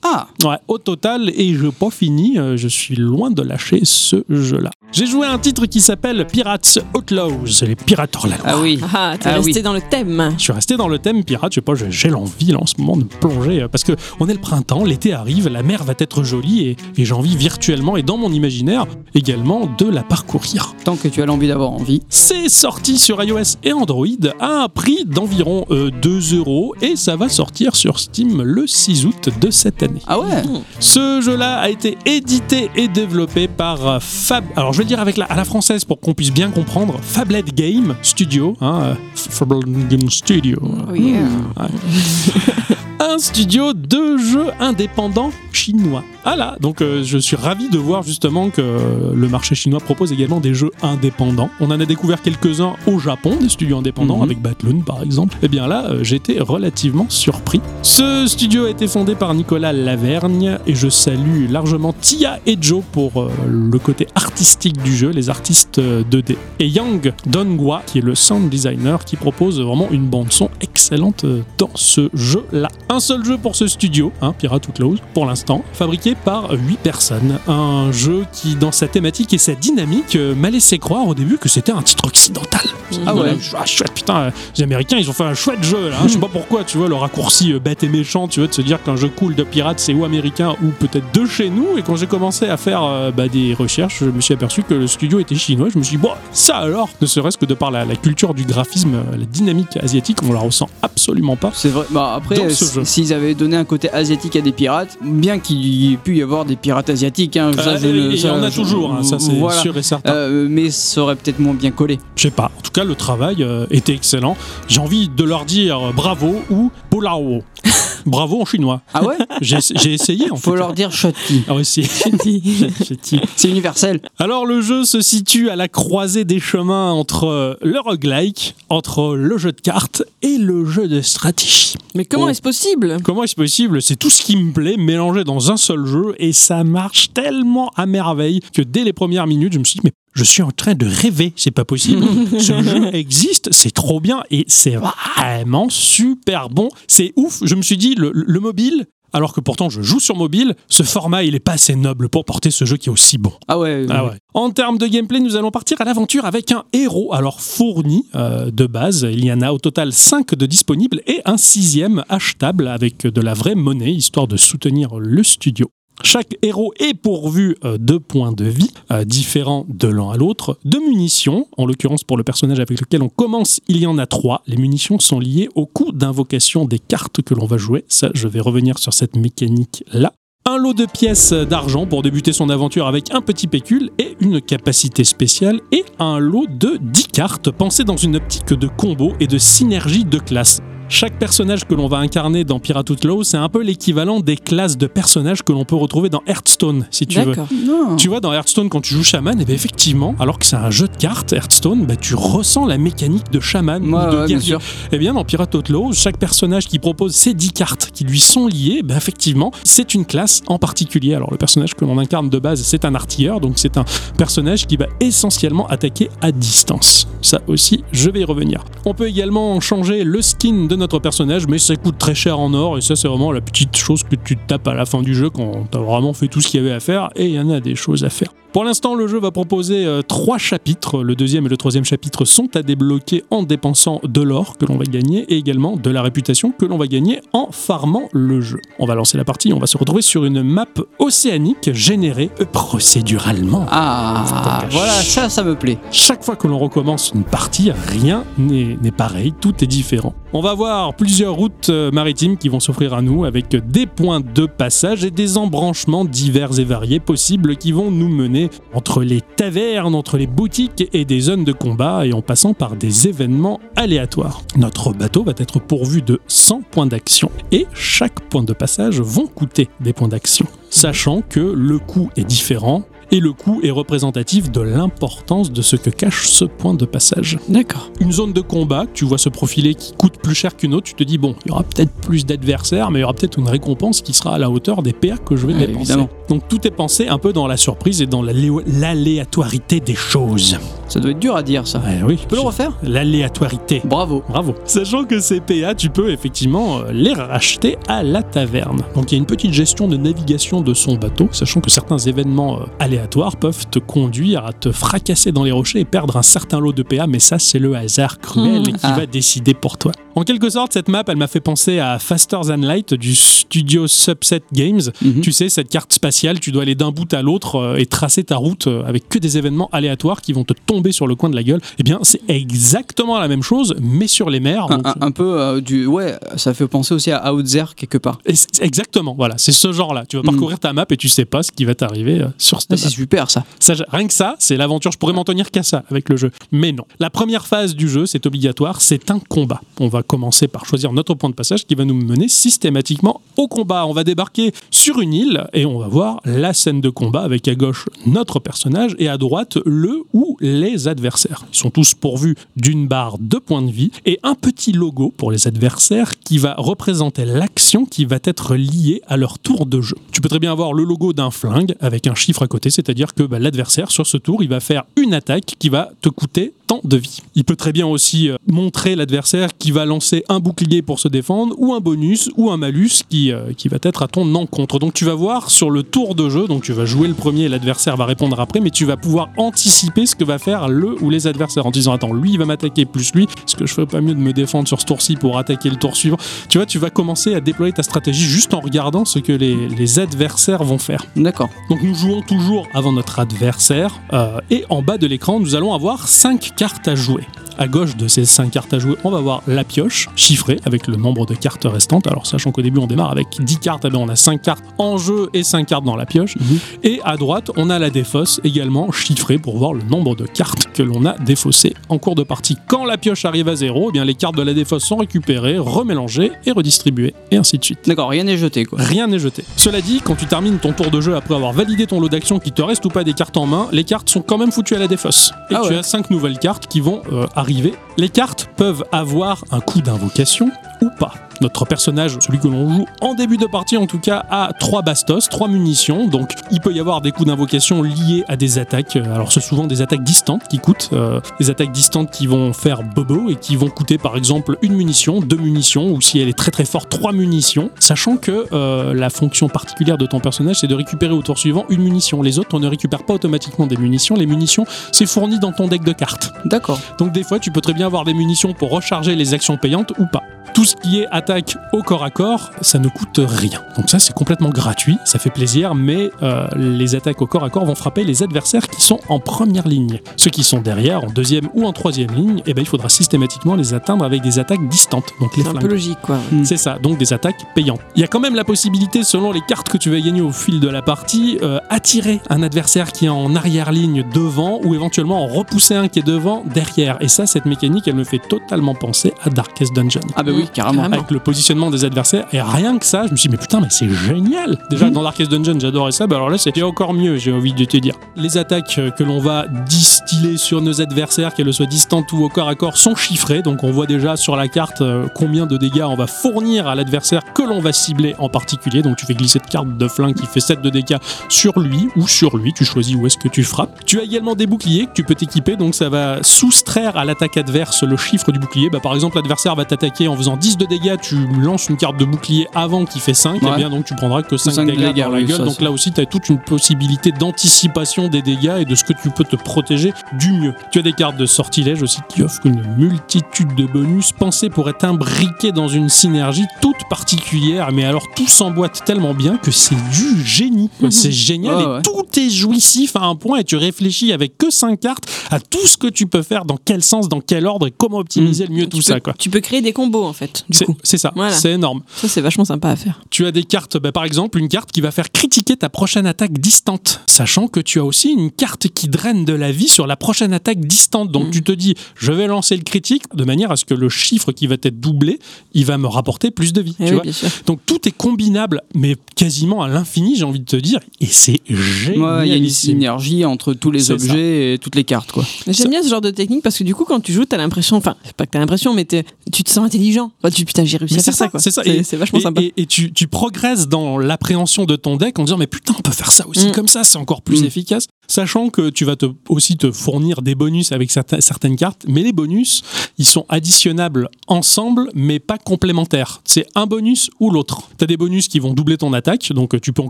Ah, Ouais, au total, et je n'ai pas fini, euh, je suis loin de lâcher ce jeu-là. J'ai joué à un titre qui s'appelle Pirates Outlaws, les pirates hors la loi. ah oui. Ah, t'es Ah resté oui. dans le thème. Je suis resté dans le thème pirate, je sais pas, j'ai- l'envie là, en ce moment de me plonger euh, parce que on est le printemps, l'été arrive, la mer va être jolie et, et j'ai envie virtuellement et dans mon imaginaire également de la parcourir. Tant que tu as l'envie d'avoir envie. C'est sorti sur iOS et Android à un prix d'environ euh, 2 euros et ça va sortir sur Steam le 6 août de cette année. Ah ouais Ce jeu-là a été édité et développé par euh, Fab. Alors je vais le dire avec la, à la française pour qu'on puisse bien comprendre. Fablet Game Studio. Hein, Fablet Game Studio. Oui. [LAUGHS] Un studio de jeux indépendants chinois. Voilà, donc euh, je suis ravi de voir justement que euh, le marché chinois propose également des jeux indépendants. On en a découvert quelques-uns au Japon, des studios indépendants, Mhm. avec Batloon par exemple. Et bien là, euh, j'étais relativement surpris. Ce studio a été fondé par Nicolas Lavergne et je salue largement Tia et Joe pour euh, le côté artistique du jeu, les artistes euh, 2D. Et Yang Dongwa, qui est le sound designer, qui propose vraiment une bande-son excellente euh, dans ce jeu-là. Un seul jeu pour ce studio, hein, Pirate Outlaws, pour l'instant, fabriqué par 8 personnes. Un jeu qui, dans sa thématique et sa dynamique, euh, m'a laissé croire au début que c'était un titre occidental. Ah Voilà, ouais. ah, chouette, putain, euh, les Américains, ils ont fait un chouette jeu là. hein. Je sais pas pourquoi, tu vois, le raccourci euh, bête et méchant, tu vois, de se dire qu'un jeu cool de pirate, c'est ou américain ou peut-être de chez nous. Et quand j'ai commencé à faire euh, bah, des recherches, je me suis aperçu que le studio était chinois. Je me suis dit, bon, ça alors, ne serait-ce que de par la, la culture du graphisme, la dynamique asiatique, on la ressent absolument pas. C'est vrai. Bah après, Dans ce s'ils avaient donné un côté asiatique à des pirates, bien qu'il y ait pu y avoir des pirates asiatiques, hein, ça, Euh, je et en a je- toujours, hein, ça c'est voilà. sûr et certain. Euh, mais ça aurait peut-être moins bien collé. Je sais pas. En tout cas, le travail euh, était excellent. J'ai envie de leur dire bravo ou bolao. [LAUGHS] bravo en chinois. Ah ouais [LAUGHS] J'ai essayé en Faut leur dire Shotty. Ah. J'ai- [LAUGHS] C'est universel. Alors le jeu se situe à la croisée des chemins entre euh, le roguelike, entre le jeu de cartes et le jeu de stratégie. Mais comment Oh. est-ce possible? Comment est-ce possible? C'est tout ce qui me plaît mélangé dans un seul jeu et ça marche tellement à merveille que dès les premières minutes, je me suis dit mais je suis en train de rêver, c'est pas possible. [LAUGHS] Ce jeu existe, c'est trop bien et c'est vraiment super bon. C'est ouf. Je me suis dit le, le mobile. Alors que pourtant je joue sur mobile, ce format il est pas assez noble pour porter ce jeu qui est aussi bon. Ah ouais. Ah ouais. En termes de gameplay, nous allons partir à l'aventure avec un héros alors fourni euh, de base. Il y en a au total 5 de disponibles et un sixième achetable avec de la vraie monnaie histoire de soutenir le studio. Chaque héros est pourvu euh, de points de vie euh, différents de l'un à l'autre, de munitions. En l'occurrence, pour le personnage avec lequel on commence, il y en a trois. Les munitions sont liées au coût d'invocation des cartes que l'on va jouer. Ça, je vais revenir sur cette mécanique-là. Un lot de pièces d'argent pour débuter son aventure avec un petit pécule et une capacité spéciale et un lot de 10 cartes pensées dans une optique de combo et de synergie de classe. Chaque personnage que l'on va incarner dans Pirate Outlaw, c'est un peu l'équivalent des classes de personnages que l'on peut retrouver dans Hearthstone, si tu veux. Non. Tu vois, dans Hearthstone, quand tu joues Shaman, et bien effectivement, alors que c'est un jeu de cartes, Hearthstone, bah, tu ressens la mécanique de Shaman Ouais, ou de ouais, bien guerrier. sûr. Eh bien, dans Pirate Outlaw, chaque personnage qui propose ces 10 cartes qui lui sont liées, ben effectivement, c'est une classe en particulier. Alors, le personnage que l'on incarne de base, c'est un artilleur, donc c'est un personnage qui va essentiellement attaquer à distance. Ça aussi, je vais y revenir. On peut également changer le skin de notre personnage, mais ça coûte très cher en or, et ça, c'est vraiment la petite chose que tu tapes à la fin du jeu quand t'as vraiment fait tout ce qu'il y avait à faire, et il y en a des choses à faire. Pour l'instant, le jeu va proposer euh, trois chapitres. Le deuxième et le troisième chapitre sont à débloquer en dépensant de l'or que l'on va gagner et également de la réputation que l'on va gagner en farmant le jeu. On va lancer la partie, on va se retrouver sur une map océanique générée euh, procéduralement. Ah, voilà, ça, ça me plaît. Chaque fois que l'on recommence une partie, rien n'est pareil, tout est différent. On va voir plusieurs routes euh, maritimes qui vont s'offrir à nous avec des points de passage et des embranchements divers et variés possibles qui vont nous mener entre les tavernes, entre les boutiques et des zones de combat et en passant par des événements aléatoires. Notre bateau va être pourvu de 100 points d'action et chaque point de passage vont coûter des points d'action, sachant que le coût est différent et le coût est représentatif de l'importance de ce que cache ce point de passage. D'accord. Une zone de combat tu vois se profiler qui coûte plus cher qu'une autre, tu te dis bon, il y aura peut-être plus d'adversaires, mais il y aura peut-être une récompense qui sera à la hauteur des PA que je vais Ouais, dépenser. évidemment. Donc tout est pensé un peu dans la surprise et dans la lé- l'aléatorité des choses. Ça doit être dur à dire, ça. Ouais, oui, Tu peux le refaire? L'aléatorité. Bravo. Bravo. Sachant que ces PA, tu peux effectivement euh, les racheter à la taverne. Donc il y a une petite gestion de navigation de son bateau, sachant que certains événements euh, aléatoires peuvent te conduire à te fracasser dans les rochers et perdre un certain lot de PA, mais ça c'est le hasard cruel Mmh. qui Ah. va décider pour toi. En quelque sorte, cette map, elle m'a fait penser à Faster Than Light du studio Subset Games. Mhm. Tu sais, cette carte spatiale, tu dois aller d'un bout à l'autre euh, et tracer ta route euh, avec que des événements aléatoires qui vont te tomber sur le coin de la gueule. Eh bien, c'est exactement la même chose, mais sur les mers. Un, Donc, un- un peu euh, du. Ouais, ça fait penser aussi à Outzer quelque part. et exactement, voilà, c'est ce genre-là. Tu vas Mm. parcourir ta map et tu sais pas ce qui va t'arriver sur cette map. Super ça. Ça, rien que ça, c'est l'aventure. Je pourrais m'en tenir qu'à ça avec le jeu. Mais non. La première phase du jeu, c'est obligatoire, c'est un combat. On va commencer par choisir notre point de passage qui va nous mener systématiquement au combat. On va débarquer sur une île et on va voir la scène de combat avec à gauche notre personnage et à droite le ou les adversaires. Ils sont tous pourvus d'une barre de points de vie et un petit logo pour les adversaires qui va représenter l'action qui va être liée à leur tour de jeu. Tu peux très bien avoir le logo d'un flingue avec un chiffre à côté, c'est-à-dire que bah, l'adversaire sur ce tour, il va faire une attaque qui va te coûter tant de vie. Il peut très bien aussi euh, montrer l'adversaire qui va lancer un bouclier pour se défendre ou un bonus ou un malus qui, euh, qui va être à ton encontre. Donc tu vas voir sur le tour de jeu, donc tu vas jouer le premier et l'adversaire va répondre après, mais tu vas pouvoir anticiper ce que va faire le ou les adversaires en disant attends, lui il va m'attaquer plus lui, est-ce que je ferais pas mieux de me défendre sur ce tour-ci pour attaquer le tour suivant? Tu vois, tu vas commencer à déployer ta stratégie juste en regardant ce que les, les adversaires vont faire. D'accord. Donc nous jouons toujours avant notre adversaire euh, et en bas de l'écran nous allons avoir 5 cartes à jouer. À gauche de ces 5 cartes à jouer, on va voir la pioche chiffrée avec le nombre de cartes restantes. Alors sachant qu'au début on démarre avec 10 cartes, eh ben, on a 5 cartes en jeu et 5 cartes dans la pioche. Mhm. Et à droite on a la défausse également chiffrée pour voir le nombre de cartes que l'on a défaussées en cours de partie. Quand la pioche arrive à zéro, eh bien les cartes de la défausse sont récupérées, remélangées et redistribuées et ainsi de suite. D'accord, rien n'est jeté quoi. Rien n'est jeté. Cela dit, quand tu termines ton tour de jeu après avoir validé ton lot d'actions, qu'il te reste ou pas des cartes en main, les cartes sont quand même foutues à la défausse. Et Ah tu ouais. as 5 nouvelles cartes qui vont euh, arriver. Les cartes peuvent avoir un coup d'invocation ou pas. Notre personnage, celui que l'on joue en début de partie en tout cas, a 3 bastos, 3 munitions. Donc il peut y avoir des coups d'invocation liés à des attaques. Euh, Alors c'est souvent des attaques distantes qui coûtent. euh, des attaques distantes qui vont faire bobo et qui vont coûter par exemple une munition, deux munitions, ou si elle est très très forte, trois munitions. Sachant que euh, la fonction particulière de ton personnage, c'est de récupérer au tour suivant une munition. Les autres, on ne récupère pas automatiquement des munitions. Les munitions, c'est fourni dans ton deck de cartes. D'accord. Donc des fois, tu peux très bien avoir des munitions pour recharger les actions payantes ou pas. Tout ce qui est attaque au corps à corps, ça ne coûte rien. Donc ça, c'est complètement gratuit, ça fait plaisir, mais euh, les attaques au corps à corps vont frapper les adversaires qui sont en première ligne. Ceux qui sont derrière, en deuxième ou en troisième ligne, eh ben, il faudra systématiquement les atteindre avec des attaques distantes, donc les C'est un peu logique, quoi. C'est ça, donc des attaques payantes. Il y a quand même la possibilité, selon les cartes que tu vas gagner au fil de la partie, euh, attirer un adversaire qui est en arrière-ligne devant ou éventuellement en repousser un qui est devant derrière. Et ça, cette mécanique, elle me fait totalement penser à Darkest Dungeon. Ah bah oui, carrément. Carrément. Avec le positionnement des adversaires, et rien que ça, je me suis dit, mais putain, mais c'est génial! Déjà, dans Darkest Dungeon, j'adorais ça, bah alors là, c'était encore mieux, j'ai envie de te dire. Les attaques euh, que l'on va distiller sur nos adversaires, qu'elles soient distantes ou au corps à corps, sont chiffrées, donc on voit déjà sur la carte euh, combien de dégâts on va fournir à l'adversaire que l'on va cibler en particulier. Donc tu fais glisser cette carte de flingue qui fait 7 de dégâts sur lui ou sur lui, tu choisis où est-ce que tu frappes. Tu as également des boucliers que tu peux t'équiper, donc ça va soustraire à l'attaque adverse le chiffre du bouclier. Bah, par exemple, l'adversaire va t'attaquer en faisant 10 de dégâts, tu lances une carte de bouclier avant qui fait 5, et Ouais. bien donc tu prendras que 5, cinq dégâts, dégâts, dans la gueule. ça, donc là aussi, tu as toute une possibilité d'anticipation des dégâts et de ce que tu peux te protéger du mieux. Tu as des cartes de sortilège aussi qui offrent une multitude de bonus pensés pour être imbriqués dans une synergie toute particulière, mais alors tout s'emboîte tellement bien que c'est du génie. [LAUGHS] C'est génial et ouais. tout est jouissif à un point et tu réfléchis avec que 5 cartes à tout ce que tu peux faire, dans quel sens, dans quel ordre et comment optimiser le mieux tout tu ça. peux, quoi. tu peux créer des combos, en fait, C'est ça, Voilà. c'est énorme. Ça, c'est vachement sympa à faire. Tu as des cartes, bah, par exemple, une carte qui va faire critiquer ta prochaine attaque distante, sachant que tu as aussi une carte qui draine de la vie sur la prochaine attaque distante. Donc Mm. tu te dis, je vais lancer le critique de manière à ce que le chiffre qui va être doublé, il va me rapporter plus de vie. Eh tu oui, vois. Donc tout est combinable, mais quasiment à l'infini, j'ai envie de te dire, et c'est génial. Il y a une synergie entre tous les objets et toutes les cartes, quoi. J'aime bien ce genre de technique parce que du coup, quand tu joues, t'as l'impression, enfin, pas que t'as l'impression, mais tu te sens intelligent. Enfin, tu, putain, j'ai réussi Mais à faire c'est ça, c'est ça. Et- C'est vachement et, sympa. et- et tu, tu progresses dans l'appréhension de ton deck en disant mais putain on peut faire ça aussi Mm. comme ça c'est encore plus Mm. efficace sachant que tu vas te, aussi te fournir des bonus avec certains- certaines cartes mais les bonus ils sont additionnables ensemble mais pas complémentaires c'est un bonus ou l'autre tu as des bonus qui vont doubler ton attaque donc tu peux en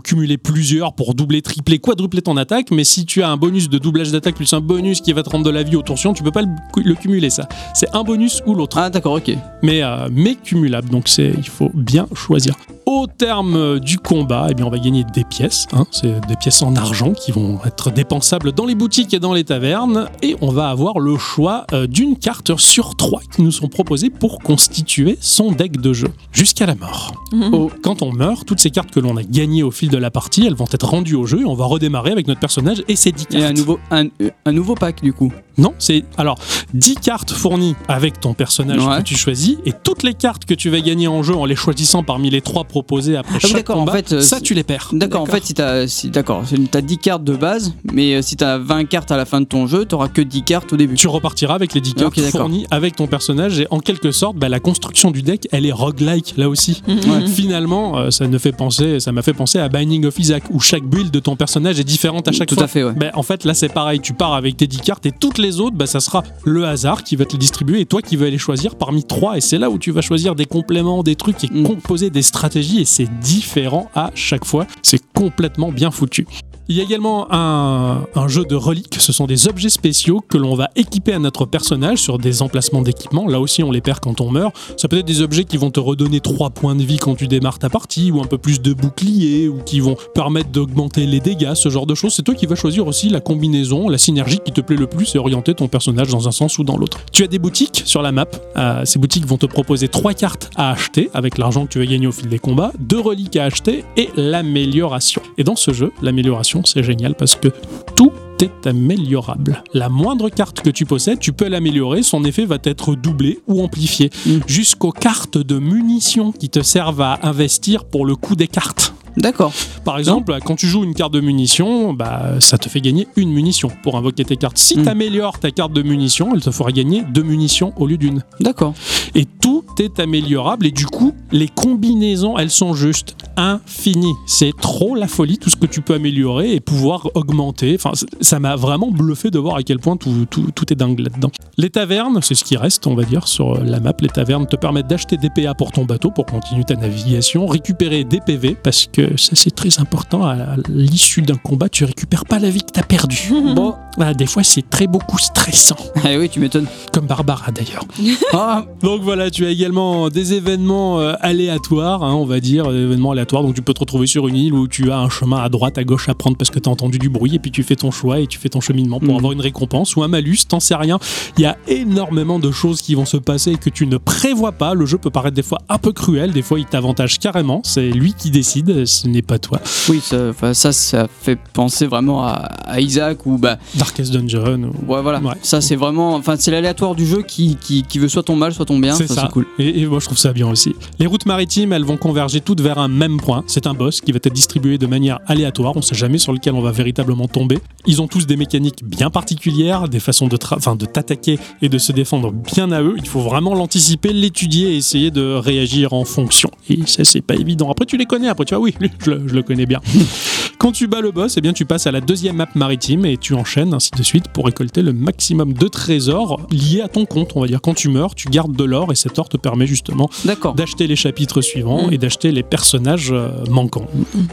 cumuler plusieurs pour doubler tripler quadrupler ton attaque mais si tu as un bonus de doublage d'attaque plus un bonus qui va te rendre de la vie au torsion tu peux pas le, le cumuler ça c'est un bonus ou l'autre Ah d'accord, ok. mais, euh, mais cumulable. Donc c'est, il faut bien choisir. Au terme du combat, eh bien, on va gagner des pièces. hein. c'est des pièces en argent qui vont être dépensables dans les boutiques et dans les tavernes. Et on va avoir le choix euh, d'une carte sur trois qui nous sont proposées pour constituer son deck de jeu jusqu'à la mort. Mhm. Quand on meurt, toutes ces cartes que l'on a gagnées au fil de la partie, elles vont être rendues au jeu et on va redémarrer avec notre personnage et ses 10 cartes. Et un nouveau, un, un nouveau pack, du coup. Non, c'est alors 10 cartes fournies avec ton personnage Ouais. que tu choisis et toutes les cartes que tu vas gagner en jeu en les choisissant parmi les trois proposées après Ah chaque d'accord, en combat, fait, euh, ça tu les perds. D'accord, en fait, si t'as si, t'as 10 cartes de base, mais euh, si t'as 20 cartes à la fin de ton jeu, t'auras que 10 cartes au début. Tu repartiras avec les 10 Ok, cartes fournies avec ton personnage et en quelque sorte, bah, la construction du deck, elle est roguelike là aussi. [LAUGHS] Finalement, euh, ça ne fait penser, ça m'a fait penser à Binding of Isaac où chaque build de ton personnage est différente à chaque Tout fois. à fait, ouais. Ben, en fait, là, c'est pareil. Tu pars avec tes 10 cartes et toutes les autres, ben, ça sera le hasard qui va te les distribuer et toi qui vas les choisir parmi trois. Et c'est là où tu vas choisir des compléments, des trucs et Mm. composer des stratégies. Et c'est différent à chaque fois. C'est complètement bien foutu. Il y a également un, jeu de reliques. Ce sont des objets spéciaux que l'on va équiper à notre personnage sur des emplacements d'équipement. Là aussi, on les perd quand on meurt. Ça peut être des objets qui vont te redonner 3 points de vie quand tu démarres ta partie, ou un peu plus de bouclier, ou qui vont permettre d'augmenter les dégâts, ce genre de choses. C'est toi qui vas choisir aussi la combinaison, la synergie qui te plaît le plus et orienter ton personnage dans un sens ou dans l'autre. Tu as des boutiques sur la map. Euh, ces boutiques vont te proposer 3 cartes à acheter avec l'argent que tu vas gagner au fil des combats, 2 reliques à acheter et l'amélioration. Et dans ce jeu, l'amélioration, c'est génial parce que tout est améliorable. La moindre carte que tu possèdes, tu peux l'améliorer, son effet va être doublé ou amplifié, Mm. jusqu'aux cartes de munitions qui te servent à investir pour le coût des cartes. D'accord. Par exemple, quand tu joues une carte de munition, bah, ça te fait gagner une munition pour invoquer tes cartes. Si Mm. tu améliores ta carte de munition, elle te fera gagner deux munitions au lieu d'une. D'accord. Et tout est améliorable et du coup, les combinaisons, elles sont juste infinies. C'est trop la folie, tout ce que tu peux améliorer et pouvoir augmenter. Enfin, ça m'a vraiment bluffé de voir à quel point tout, tout- tout est dingue là-dedans. Les tavernes, c'est ce qui reste, on va dire, sur la map. Les tavernes te permettent d'acheter des PA pour ton bateau pour continuer ta navigation, récupérer des PV parce que ça c'est très important, à l'issue d'un combat, tu récupères pas la vie que t'as perdue. [LAUGHS] Bon, ah, des fois, c'est très beaucoup stressant. Ah [LAUGHS] oui, tu m'étonnes. Comme Barbara d'ailleurs. [LAUGHS] Ah, Donc voilà, tu as également des événements euh, aléatoires, hein, on va dire, des événements aléatoires. Donc tu peux te retrouver sur une île où tu as un chemin à droite, à gauche à prendre parce que tu as entendu du bruit et puis tu fais ton choix et tu fais ton cheminement pour Mhm. avoir une récompense ou un malus, t'en sais rien. Il y a énormément de choses qui vont se passer et que tu ne prévois pas. Le jeu peut paraître des fois un peu cruel, des fois il t'avantage carrément. C'est lui qui décide, ce n'est pas toi. oui, ça, ça, ça fait penser vraiment à, à Isaac ou bah, Darkest Dungeon. ou- ouais, voilà. Ouais. Ça, c'est vraiment, enfin, c'est l'aléatoire du jeu qui, qui, qui veut soit ton mal, soit ton bien. C'est ça, ça. cool. Et, et moi, je trouve ça bien aussi. Les routes maritimes, elles vont converger toutes vers un même point. C'est un boss qui va être distribué de manière aléatoire. On sait jamais sur lequel on va véritablement tomber. Ils ont tous des mécaniques bien particulières, des façons de, de t'attaquer et de se défendre bien à eux. Il faut vraiment l'anticiper, l'étudier et essayer de réagir en fonction. Et ça, c'est pas évident. Après, tu les connais. Après, tu vois, oui, lui, [LAUGHS] je le, je le connais bien. Quand tu bats le boss, eh bien, tu passes à la deuxième map maritime et tu enchaînes ainsi de suite pour récolter le maximum de trésors liés à ton compte. On va dire quand tu meurs, tu gardes de l'or et cet or te permet justement d'acheter les chapitres suivants Mm. et d'acheter les personnages euh, manquants.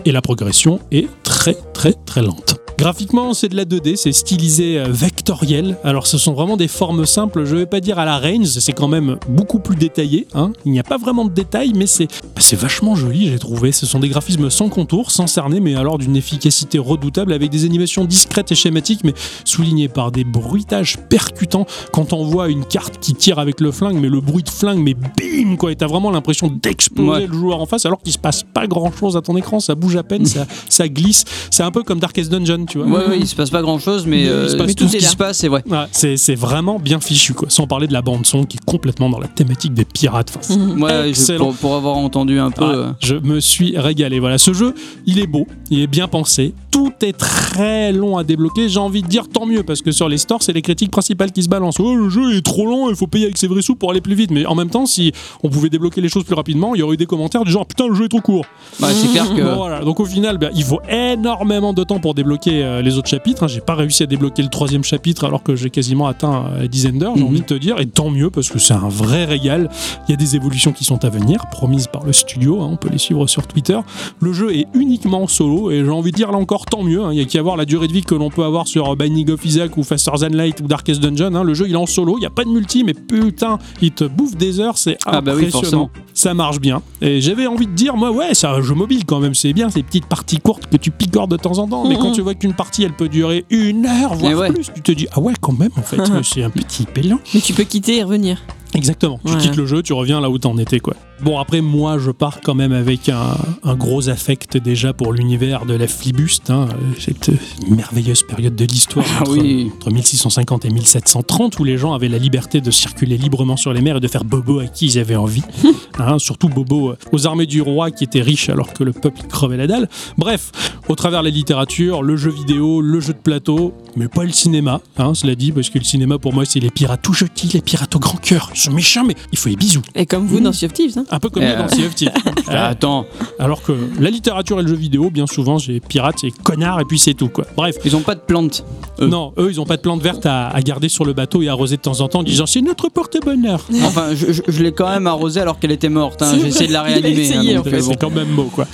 Et la progression est très très très lente. Graphiquement, c'est de la 2D, c'est stylisé euh, vectoriel. Alors, ce sont vraiment des formes simples. Je vais pas dire à la Reigns, c'est quand même beaucoup plus détaillé. hein. Il n'y a pas vraiment de détails, mais c'est bah, c'est vachement joli, j'ai trouvé. Ce sont des graphismes sans contour, sans cerner, mais alors d'une efficacité redoutable, avec des animations discrètes et schématiques, mais soulignées par des bruitages percutants. Quand on voit une carte qui tire avec le flingue, mais le bruit de flingue, mais bim, quoi. Et t'as vraiment l'impression d'exploser Ouais. le joueur en face, alors qu'il se passe pas grand chose à ton écran. Ça bouge à peine, [LAUGHS] ça, ça glisse. C'est un peu comme Darkest Dungeon, tu vois. Ouais, ouais, il se passe pas grand chose, mais, Mais euh, passe tout tout. ce qui se passe, c'est vrai. Ouais, c'est vraiment bien fichu, quoi. Sans parler de la bande-son qui est complètement dans la thématique des pirates. Enfin, c'est Ouais, je- pour, pour avoir entendu un peu. Ouais, euh, je me suis régalé. Voilà, ce jeu, il est beau, il est bien pensé. Tout est très long à débloquer. J'ai envie de dire tant mieux parce que sur les stores, c'est les critiques principales qui se balancent. Oh, le jeu est trop lent, il faut payer avec ses vrais sous pour aller plus vite. Mais en même temps, si on pouvait débloquer les choses plus rapidement, il y aurait eu des commentaires du genre putain, le jeu est trop court. bah, c'est clair que. Bon, voilà. Donc au final, ben, il faut énormément de temps pour débloquer euh, les autres chapitres. hein. J'ai pas réussi à débloquer le troisième chapitre alors que j'ai quasiment atteint euh, la dizaine d'heures, j'ai Mhm. envie de te dire. Et tant mieux parce que c'est un vrai régal. Il y a des évolutions qui sont à venir, promises par le studio. hein. On peut les suivre sur Twitter. Le jeu est uniquement solo et j'ai envie de dire là encore tant mieux. hein. Il y a qu'à voir la durée de vie que l'on peut avoir sur Binding of Isaac ou Faster Than Light ou Darkest Dungeon. hein. Le jeu il est en solo, il n'y a pas de multi, mais putain, il te bouffe des heures, c'est Ah bah oui, impressionnant ça marche bien. Et j'avais envie de dire, moi, ouais, c'est un jeu mobile quand même, c'est bien, ces petites parties courtes que tu picores de temps en temps. Mais quand tu vois qu'une partie, elle peut durer une heure, voire ouais. plus, tu te dis, ah ouais, quand même, en fait, euh, [LAUGHS] c'est un petit pélant. Mais tu peux quitter et revenir. Exactement. Tu Ouais. quittes le jeu, tu reviens là où t'en étais, quoi. Bon, après, moi, je pars quand même avec un, un gros affect déjà pour l'univers de la flibuste, hein, cette merveilleuse période de l'histoire Ah entre, oui. entre 1650 et 1730 où les gens avaient la liberté de circuler librement sur les mers et de faire bobo à qui ils avaient envie. [LAUGHS] Hein, surtout bobo euh, aux armées du roi qui étaient riches alors que le peuple crevait la dalle. Bref, au travers la littérature, le jeu vidéo, le jeu de plateau, mais pas le cinéma, hein, cela dit, parce que le cinéma pour moi c'est les pirates tout jetis, les pirates au grand cœur. Sont méchants, mais il faut les bisous. Et comme vous dans Sea of Thieves. Hein. Un peu comme Euh. nous dans Sea of Thieves. Ah, [LAUGHS] attends, Alors que la littérature et le jeu vidéo, bien souvent, c'est pirates, c'est connards et puis c'est tout quoi. Bref. ils ont pas de plantes. Eux. Non, eux, ils ont pas de plantes vertes à, à garder sur le bateau et arroser de temps en temps en disant c'est notre porte-bonheur. [LAUGHS] Enfin, je, je- je l'ai quand même arrosée alors qu'elle était morte. hein. J'ai essayé de la [LAUGHS] réanimer. hein, euh, C'est bon. quand même beau, quoi.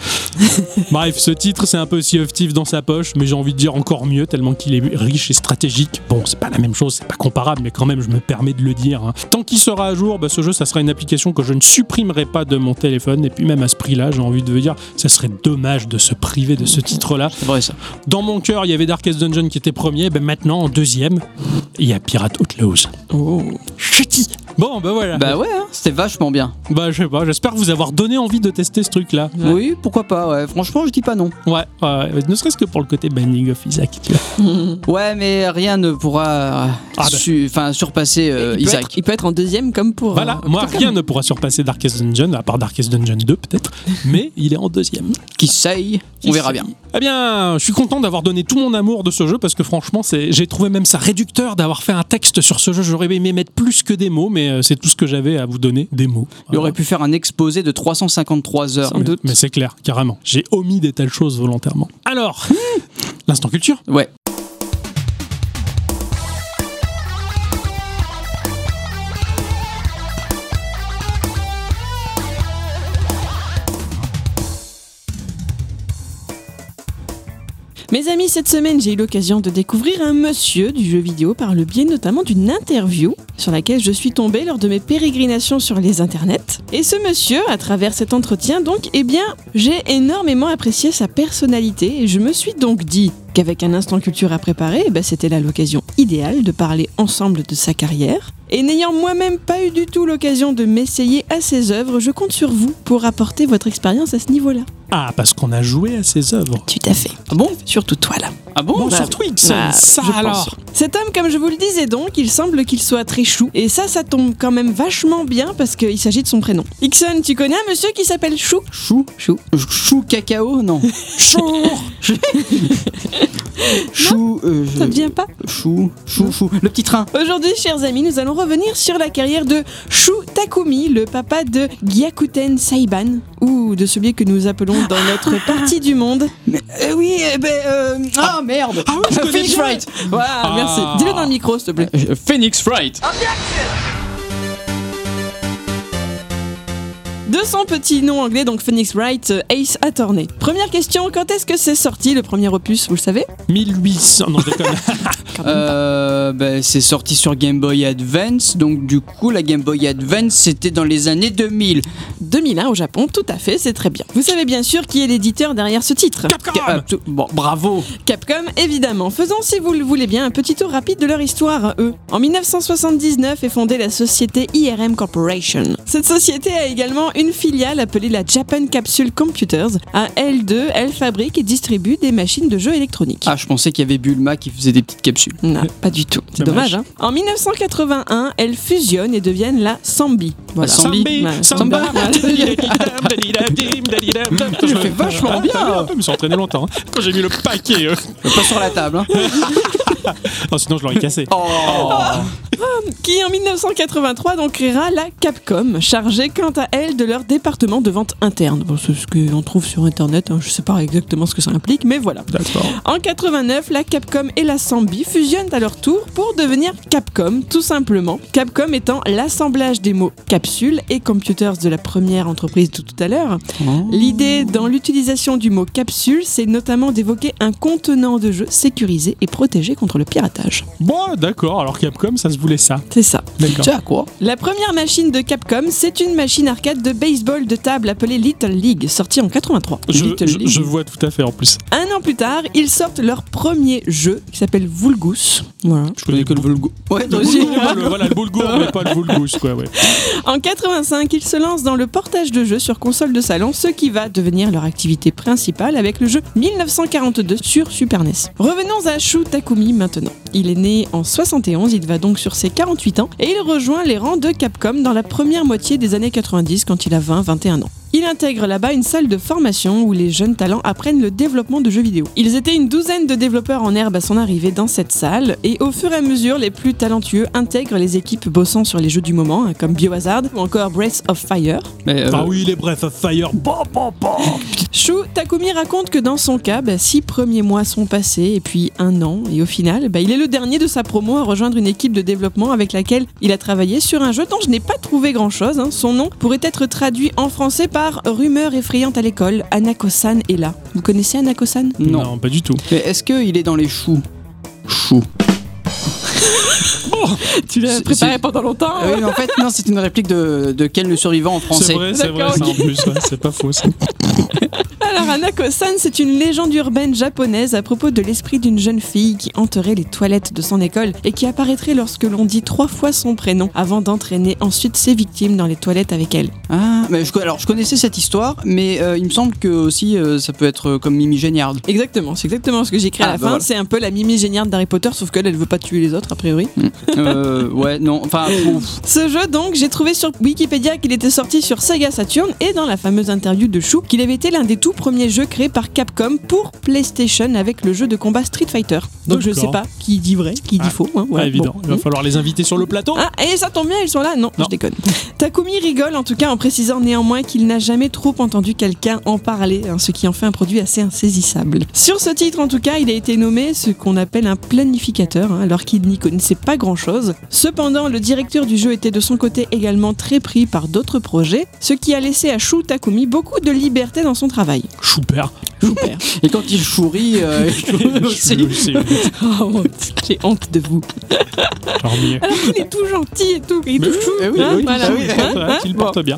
Bref, ce titre, c'est un peu Sea of Thieves dans sa poche, mais j'ai envie de dire encore mieux, tellement qu'il est riche et stratégique. Bon, c'est pas la même chose, c'est pas comparable, mais quand même, je me permets de le dire. hein. Tant qu'il sera à jour, bah, ce jeu, ça sera une application que je ne supprimerai pas de mon téléphone. Et puis, même à ce prix-là, j'ai envie de dire, ça serait dommage de se priver de ce titre-là. C'est vrai ça. Dans mon cœur, il y avait Darkest Dungeon qui était premier, ben maintenant, en deuxième, il y a Pirate Outlaws. Oh. Chutis Bon, bah voilà. Bah ouais, hein, c'était vachement bien. Bah, je sais pas, j'espère vous avoir donné envie de tester ce truc-là. Oui, pourquoi pas, ouais. Franchement, je dis pas non. Ouais, ouais, ne serait-ce que pour le côté Binding of Isaac. tu vois. [LAUGHS] Ouais, mais rien ne pourra Ah bah. su- surpasser euh, il, Isaac. être, il peut être en deuxième comme pour. Voilà, euh, moi, rien ne pourra surpasser Darkest Dungeon, à part Darkest Dungeon 2 peut-être, [LAUGHS] mais il est en deuxième. Qui sait On verra bien. Eh bien, je suis content d'avoir donné tout mon amour de ce jeu parce que franchement, c'est, j'ai trouvé même ça réducteur d'avoir fait un texte sur ce jeu. J'aurais aimé mettre plus que des mots, mais euh, c'est tout ce que j'avais à vous donner, des mots. Il aurait pu faire un exposé de 353 heures. Sans doute. Mais c'est clair, carrément. J'ai omis des telles choses volontairement. Alors, [LAUGHS] l'instant culture. Ouais. Mes amis, cette semaine, j'ai eu l'occasion de découvrir un monsieur du jeu vidéo par le biais notamment d'une interview sur laquelle je suis tombée lors de mes pérégrinations sur les internets. Et ce monsieur, à travers cet entretien, donc, eh bien, j'ai énormément apprécié sa personnalité et je me suis donc dit qu'avec un instant culture à préparer, eh ben, c'était là l'occasion idéale de parler ensemble de sa carrière. Et n'ayant moi-même pas eu du tout l'occasion de m'essayer à ses œuvres, je compte sur vous pour apporter votre expérience à ce niveau-là. Ah, parce qu'on a joué à ses œuvres. Tout à fait. Ah bon Surtout toi là. Ah bon Bon, bah, sur Twix, bah, ça je pense. alors. Cet homme, comme je vous le disais donc, il semble qu'il soit très chou. Et ça, ça tombe quand même vachement bien parce qu'il s'agit de son prénom. Ixon, tu connais un monsieur qui s'appelle Chou? Chou Chou. Chou cacao Non. [LAUGHS] Chour [LAUGHS] [LAUGHS] Chou. euh, Ça te vient pas Chou. Chou. Chou. Le petit train. Aujourd'hui, chers amis, nous allons revenir sur la carrière de Shu Takumi, le papa de Gyakuten Saiban, ou de celui que nous appelons dans notre [LAUGHS] partie du monde. Mais, euh, oui, eh ben. euh, ah, merde Ah oui, Phoenix. Wright Voilà, Ah. merci. Dis-le dans le micro, s'il te plaît. Euh, Phoenix Wright De son petit nom anglais, donc Phoenix Wright, euh, Ace Attorney. Première question, quand est-ce que c'est sorti le premier opus, vous le savez? 1800. Non. [LAUGHS] Euh, bah, c'est sorti sur Game Boy Advance, donc du coup la Game Boy Advance c'était dans les années 2000. 2001 au Japon, tout à fait, c'est très bien. Vous savez bien sûr qui est l'éditeur derrière ce titre Capcom Euh, bon, bravo. Capcom, évidemment. Faisons, si vous le voulez bien, un petit tour rapide de leur histoire, eux. En 1979 est fondée la société IRM Corporation. Cette société a également une filiale appelée la Japan Capsule Computers. À L2, elle fabrique et distribue des machines de jeux électroniques. Ah, je pensais qu'il y avait Bulma qui faisait des petites capsules. Non, pas du tout. C'est Dommage. dommage. hein. En 1981, elles fusionnent et deviennent la Sambi. Voilà. Sambi. Ouais, Samba. Samba. [LAUGHS] Je fais vachement bien. Je me suis entraîné longtemps. hein. Quand j'ai mis le paquet. euh. Pas sur la table, hein. [LAUGHS] Non, sinon je l'aurais cassé. Oh. qui en 1983 donc créera la Capcom, chargée quant à elle de leur département de vente interne. Bon, c'est ce qu'on trouve sur internet, hein, je sais pas exactement ce que ça implique, mais voilà. D'accord. En 89, la Capcom et la Sambi fusionnent à leur tour pour devenir Capcom, tout simplement. Capcom étant l'assemblage des mots capsule et computers de la première entreprise de tout à l'heure. L'idée dans l'utilisation du mot capsule, c'est notamment d'évoquer un contenant de jeu sécurisé et protégé contre le piratage. Bon, d'accord. Alors Capcom, ça se voulait ça. C'est ça. D'accord. Quoi? La première machine de Capcom, c'est une machine arcade de baseball de table appelée Little League, sortie en 83. Je, Little je- League. je vois tout à fait en plus. Un an plus tard, ils sortent leur premier jeu qui s'appelle Vulgus. Voilà. Je connais que le Volgo. Ouais, Le toi aussi. [LAUGHS] boulgour, le- voilà, le boulgour, mais pas le boulgous, quoi, ouais. En 85, ils se lancent dans le portage de jeux sur console de salon, ce qui va devenir leur activité principale avec le jeu 1942 sur Super NES. Revenons à Shu Takumi maintenant. Il est né en 71, il va donc sur ses 48 ans et il rejoint les rangs de Capcom dans la première moitié des années 90 quand il a 20-21 ans. Il intègre là-bas une salle de formation où les jeunes talents apprennent le développement de jeux vidéo. Ils étaient une douzaine de développeurs en herbe à son arrivée dans cette salle, et au fur et à mesure, les plus talentueux intègrent les équipes bossant sur les jeux du moment, hein, comme Biohazard ou encore Breath of Fire. Mais, euh, Ah oui, les Breath of Fire. Bon, bon, bon. Shu Takumi raconte que dans son cas, bah, six premiers mois sont passés, et puis un an, et au final, bah, il est le dernier de sa promo à rejoindre une équipe de développement avec laquelle il a travaillé sur un jeu dont je n'ai pas trouvé grand-chose. hein. Son nom pourrait être traduit en français par Rumeur effrayante à l'école, Anako-san est là. Vous connaissez Anako-san non. pas du tout. Mais est-ce qu'il est dans les choux? Choux. [LAUGHS] Tu l'as C'est- préparé c'est- pendant longtemps Ah oui, mais en fait, non, c'est une réplique de, de Ken le survivant en C'est français. vrai, c'est vrai, ça, en plus, ouais, c'est pas faux. ça. [LAUGHS] Alors Anako-san, c'est une légende urbaine japonaise à propos de l'esprit d'une jeune fille qui hanterait les toilettes de son école et qui apparaîtrait lorsque l'on dit trois fois son prénom avant d'entraîner ensuite ses victimes dans les toilettes avec elle. Ah, mais je, alors je connaissais cette histoire, mais euh, il me semble que aussi euh, ça peut être euh, comme Mimi Géniard. Exactement, c'est exactement ce que j'ai écrit à Ah, la bah fin. voilà. C'est un peu la Mimi géniale d'Harry Potter, sauf qu'elle, elle veut pas tuer les autres a priori. Euh, ouais, non, enfin, ouf. Ce jeu, donc, j'ai trouvé sur Wikipédia qu'il était sorti sur Sega Saturn et dans la fameuse interview de Shu qu'il avait été l'un des tout premiers jeux créés par Capcom pour PlayStation avec le jeu de combat Street Fighter. Donc je sais pas qui dit vrai, qui dit Ah, faux. hein, Pas voilà, évident. bon. Il va falloir les inviter sur le plateau. Ah, et ça tombe bien, ils sont là Non, Non. je déconne. Takumi rigole en tout cas en précisant néanmoins qu'il n'a jamais trop entendu quelqu'un en parler, hein, ce qui en fait un produit assez insaisissable. Sur ce titre en tout cas, il a été nommé ce qu'on appelle un planificateur, hein, alors qu'il n'y connaissait pas grand chose. Cependant, le directeur du jeu était de son côté également très pris par d'autres projets, ce qui a laissé à Shu Takumi beaucoup de liberté dans son travail. Chouper. Super. [LAUGHS] Et quand il chourit, euh, [LAUGHS] il chourit aussi. [LAUGHS] Oh, J'ai honte de vous. charmé. Alors qu'il est tout gentil et tout, il est Mais tout oui, chou. eh oui, hein, oui, voilà. ah oui, Hein, hein. Il porte bien.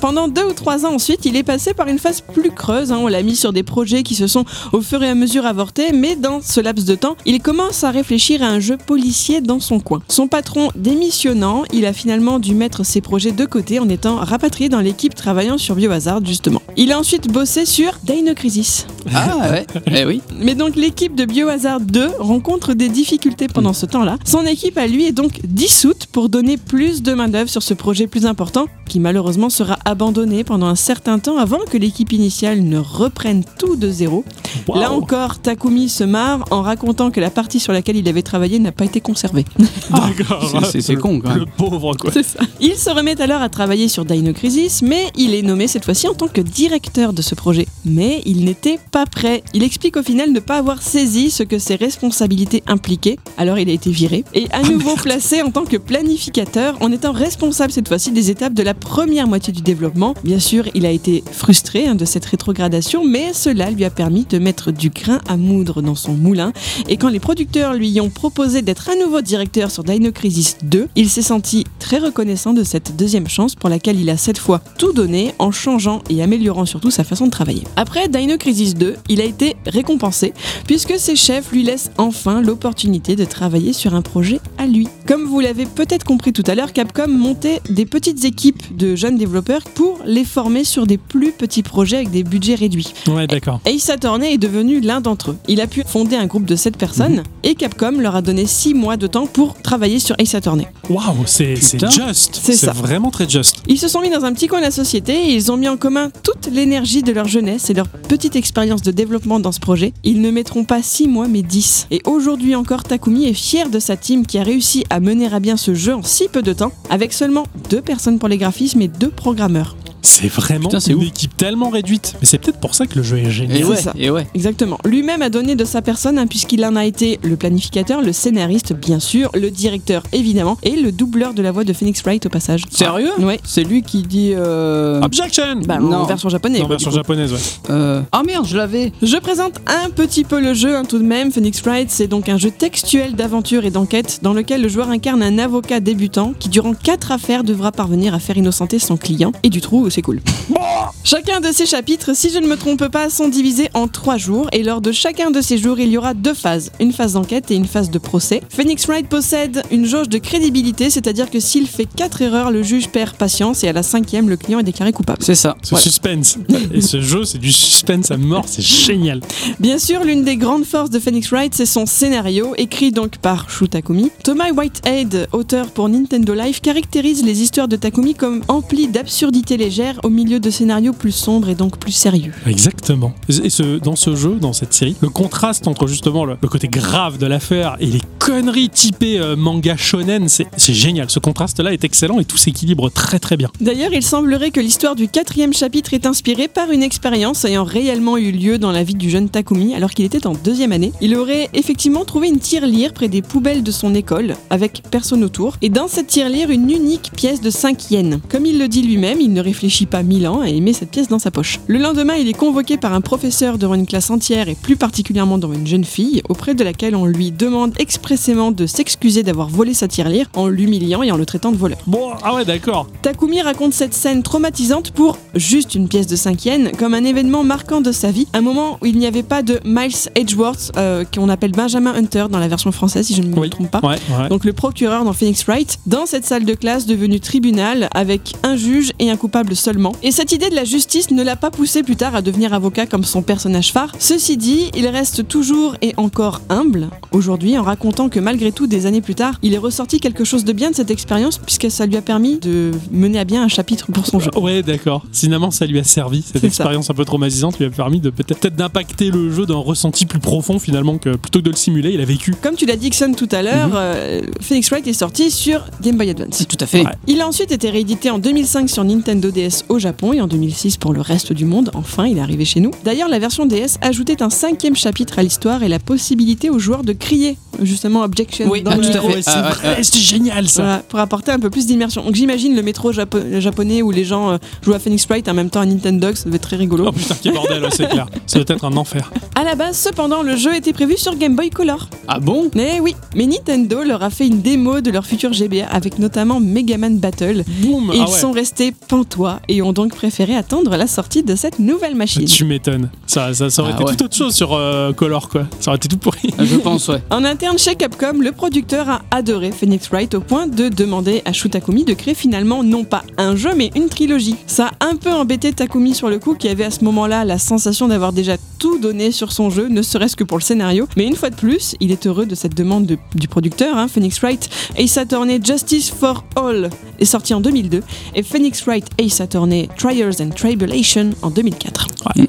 Pendant deux ou trois ans ensuite, il est passé par une phase plus creuse. hein. On l'a mis sur des projets qui se sont au fur et à mesure avortés, mais dans ce laps de temps, il commence à réfléchir à un jeu policier dans son coin. Son patron démissionnant, il a finalement dû mettre ses projets de côté en étant rapatrié dans l'équipe travaillant sur Biohazard justement. Il a ensuite bossé sur Dino Crisis. Ah ouais, [LAUGHS] eh oui. Mais donc l'équipe de Biohazard 2 rencontre des difficultés pendant ce temps-là. Son équipe à lui est donc dissoute pour donner plus de main-d'œuvre sur ce projet plus important qui malheureusement sera abandonné pendant un certain temps avant que l'équipe initiale ne reprenne tout de zéro. Là encore, Takumi se marre en racontant que la partie sur laquelle il avait travaillé n'a pas été [LAUGHS] c'est- Le- con, quand même. Le pauvre, quoi. C'est ça. Il se remet alors à travailler sur Dino Crisis, mais il est nommé cette fois-ci en tant que directeur de ce projet. Mais il n'était pas prêt. Il explique au final ne pas avoir saisi ce que ses responsabilités impliquaient. Alors il a été viré et à nouveau placé en tant que planificateur en étant responsable cette fois-ci des étapes de la première moitié du développement. Bien sûr, il a été frustré hein, de cette rétrogradation, mais cela lui a permis de mettre du grain à moudre dans son moulin. Et quand les producteurs lui ont proposé d'être à nouveau directeur sur Dino Crisis 2, il s'est senti très reconnaissant de cette deuxième chance pour laquelle il a cette fois tout donné en changeant et améliorant surtout sa façon de travailler. Après Dino Crisis 2, il a été récompensé puisque ses chefs lui laissent enfin l'opportunité de travailler sur un projet à lui. Comme vous l'avez peut-être compris tout à l'heure, Capcom montait des petites équipes de jeunes développeurs pour les former sur des plus petits projets avec des budgets réduits. Ouais, d'accord. Ace Attorney est devenu l'un d'entre eux. Il a pu fonder un groupe de 7 personnes et Capcom leur a donné 6 mois de temps pour travailler sur Ace Attorney. Waouh, c'est c'est Putain. just. C'est vraiment très just. Ils se sont mis dans un petit coin de la société et ils ont mis en commun toute l'énergie de leur jeunesse et leur petite expérience de développement dans ce projet. Ils ne mettront pas 6 mois mais 10. Et aujourd'hui encore, Takumi est fier de sa team qui a réussi à mener à bien ce jeu en si peu de temps avec seulement 2 personnes pour les graphismes et 2 programmeurs. C'est vraiment Putain, une ouf. équipe tellement réduite. Mais c'est peut-être pour ça que le jeu est génial. Et ouais, ça. et ouais. Exactement. Lui-même a donné de sa personne, hein, puisqu'il en a été le planificateur, le scénariste, bien sûr, le directeur, évidemment, et le doubleur de la voix de Phoenix Wright au passage. Sérieux? Ouais. C'est lui qui dit. Euh... Objection Bah, Non. en version japonaise. En version japonaise, ouais. euh, Ah merde, je l'avais. Je présente un petit peu le jeu hein, tout de même. Phoenix Wright, c'est donc un jeu textuel d'aventure et d'enquête dans lequel le joueur incarne un avocat débutant qui, durant quatre affaires, devra parvenir à faire innocenter son client. Et du trou, c'est cool. Chacun de ces chapitres, si je ne me trompe pas, sont divisés en trois jours et lors de chacun de ces jours, il y aura deux phases, une phase d'enquête et une phase de procès. Phoenix Wright possède une jauge de crédibilité, c'est-à-dire que s'il fait quatre erreurs, le juge perd patience et à la cinquième, le client est déclaré coupable. C'est ça. Ce suspense. Et ce jeu, c'est du suspense à mort, c'est génial. Bien sûr, l'une des grandes forces de Phoenix Wright, c'est son scénario, écrit donc par Shu Takumi. Thomas Whitehead, auteur pour Nintendo Life, caractérise les histoires de Takumi comme emplies d'absurdités au milieu de scénarios plus sombres et donc plus sérieux. Exactement. Et ce, dans ce jeu, dans cette série, le contraste entre justement le, le côté grave de l'affaire et les conneries typées euh, manga shonen, c'est c'est génial. Ce contraste-là est excellent et tout s'équilibre très très bien. D'ailleurs, il semblerait que l'histoire du quatrième chapitre est inspirée par une expérience ayant réellement eu lieu dans la vie du jeune Takumi alors qu'il était en deuxième année. Il aurait effectivement trouvé une tirelire près des poubelles de son école, avec personne autour, et dans cette tirelire, une unique pièce de 5 yens. Comme il le dit lui-même, il ne réfléchit pas mille ans et met cette pièce dans sa poche. Le lendemain, il est convoqué par un professeur devant une classe entière et plus particulièrement devant une jeune fille, auprès de laquelle on lui demande expressément de s'excuser d'avoir volé sa tirelire en l'humiliant et en le traitant de voleur. Bon, ah ouais, d'accord. Takumi raconte cette scène traumatisante pour juste une pièce de 5 yens comme un événement marquant de sa vie, un moment où il n'y avait pas de Miles Edgeworth, euh, qu'on appelle Benjamin Hunter dans la version française si je ne me Oui. trompe pas. Ouais, ouais. Donc le procureur dans Phoenix Wright, dans cette salle de classe devenue tribunal avec un juge et un coupable seulement. Et cette idée de la justice ne l'a pas poussé plus tard à devenir avocat comme son personnage phare. Ceci dit, il reste toujours et encore humble aujourd'hui en racontant que malgré tout, des années plus tard, il est ressorti quelque chose de bien de cette expérience puisque ça lui a permis de mener à bien un chapitre pour son jeu. [LAUGHS] Ouais, d'accord. Finalement, ça lui a servi. Cette expérience un peu traumatisante lui a permis de peut-être peut-être d'impacter le jeu d'un ressenti plus profond finalement que plutôt que de le simuler, il a vécu. Comme tu l'as dit, Ixon, tout à l'heure, euh, Phoenix Wright est sorti sur Game Boy Advance. Tout à fait. Ouais. Il a ensuite été réédité en 2005 sur Nintendo DS DS au Japon et en 2006 pour le reste du monde. Enfin, il est arrivé chez nous. D'ailleurs, la version DS ajoutait un cinquième chapitre à l'histoire et la possibilité aux joueurs de crier justement objection Oui, dans ah, le tout à fait. C'est Ah, vrai, ouais. c'est génial ça. Voilà, pour apporter un peu plus d'immersion. Donc j'imagine le métro japo- japonais où les gens euh, jouent à Phoenix Wright en même temps à Nintendo, ça devait être très rigolo. Oh putain, quel bordel, c'est clair. Ça doit être un enfer. À la base, cependant, le jeu était prévu sur Game Boy Color. Ah bon? Mais oui, mais Nintendo leur a fait une démo de leur futur GBA avec notamment Mega Man Battle. Boum Et ah ils ouais. sont restés pantois et ont donc préféré attendre la sortie de cette nouvelle machine. Tu m'étonnes. Ça, ça, ça aurait Ah été ouais. tout autre chose sur euh, Color, quoi. Ça aurait été tout pourri. Ah, Je pense, ouais. En interne chez Capcom, le producteur a adoré Phoenix Wright au point de demander à Shu Takumi de créer finalement non pas un jeu mais une trilogie. Ça a un peu embêté Takumi sur le coup qui avait à ce moment-là la sensation d'avoir déjà tout donné sur son jeu, ne serait-ce que pour le scénario. Mais une fois de plus, il est heureux de cette demande de- du producteur, hein, Phoenix Wright. Ace Attorney Justice for All est sorti en 2002 et Phoenix Wright Ace Attorney Trials and Tribulation en 2004. Ouais.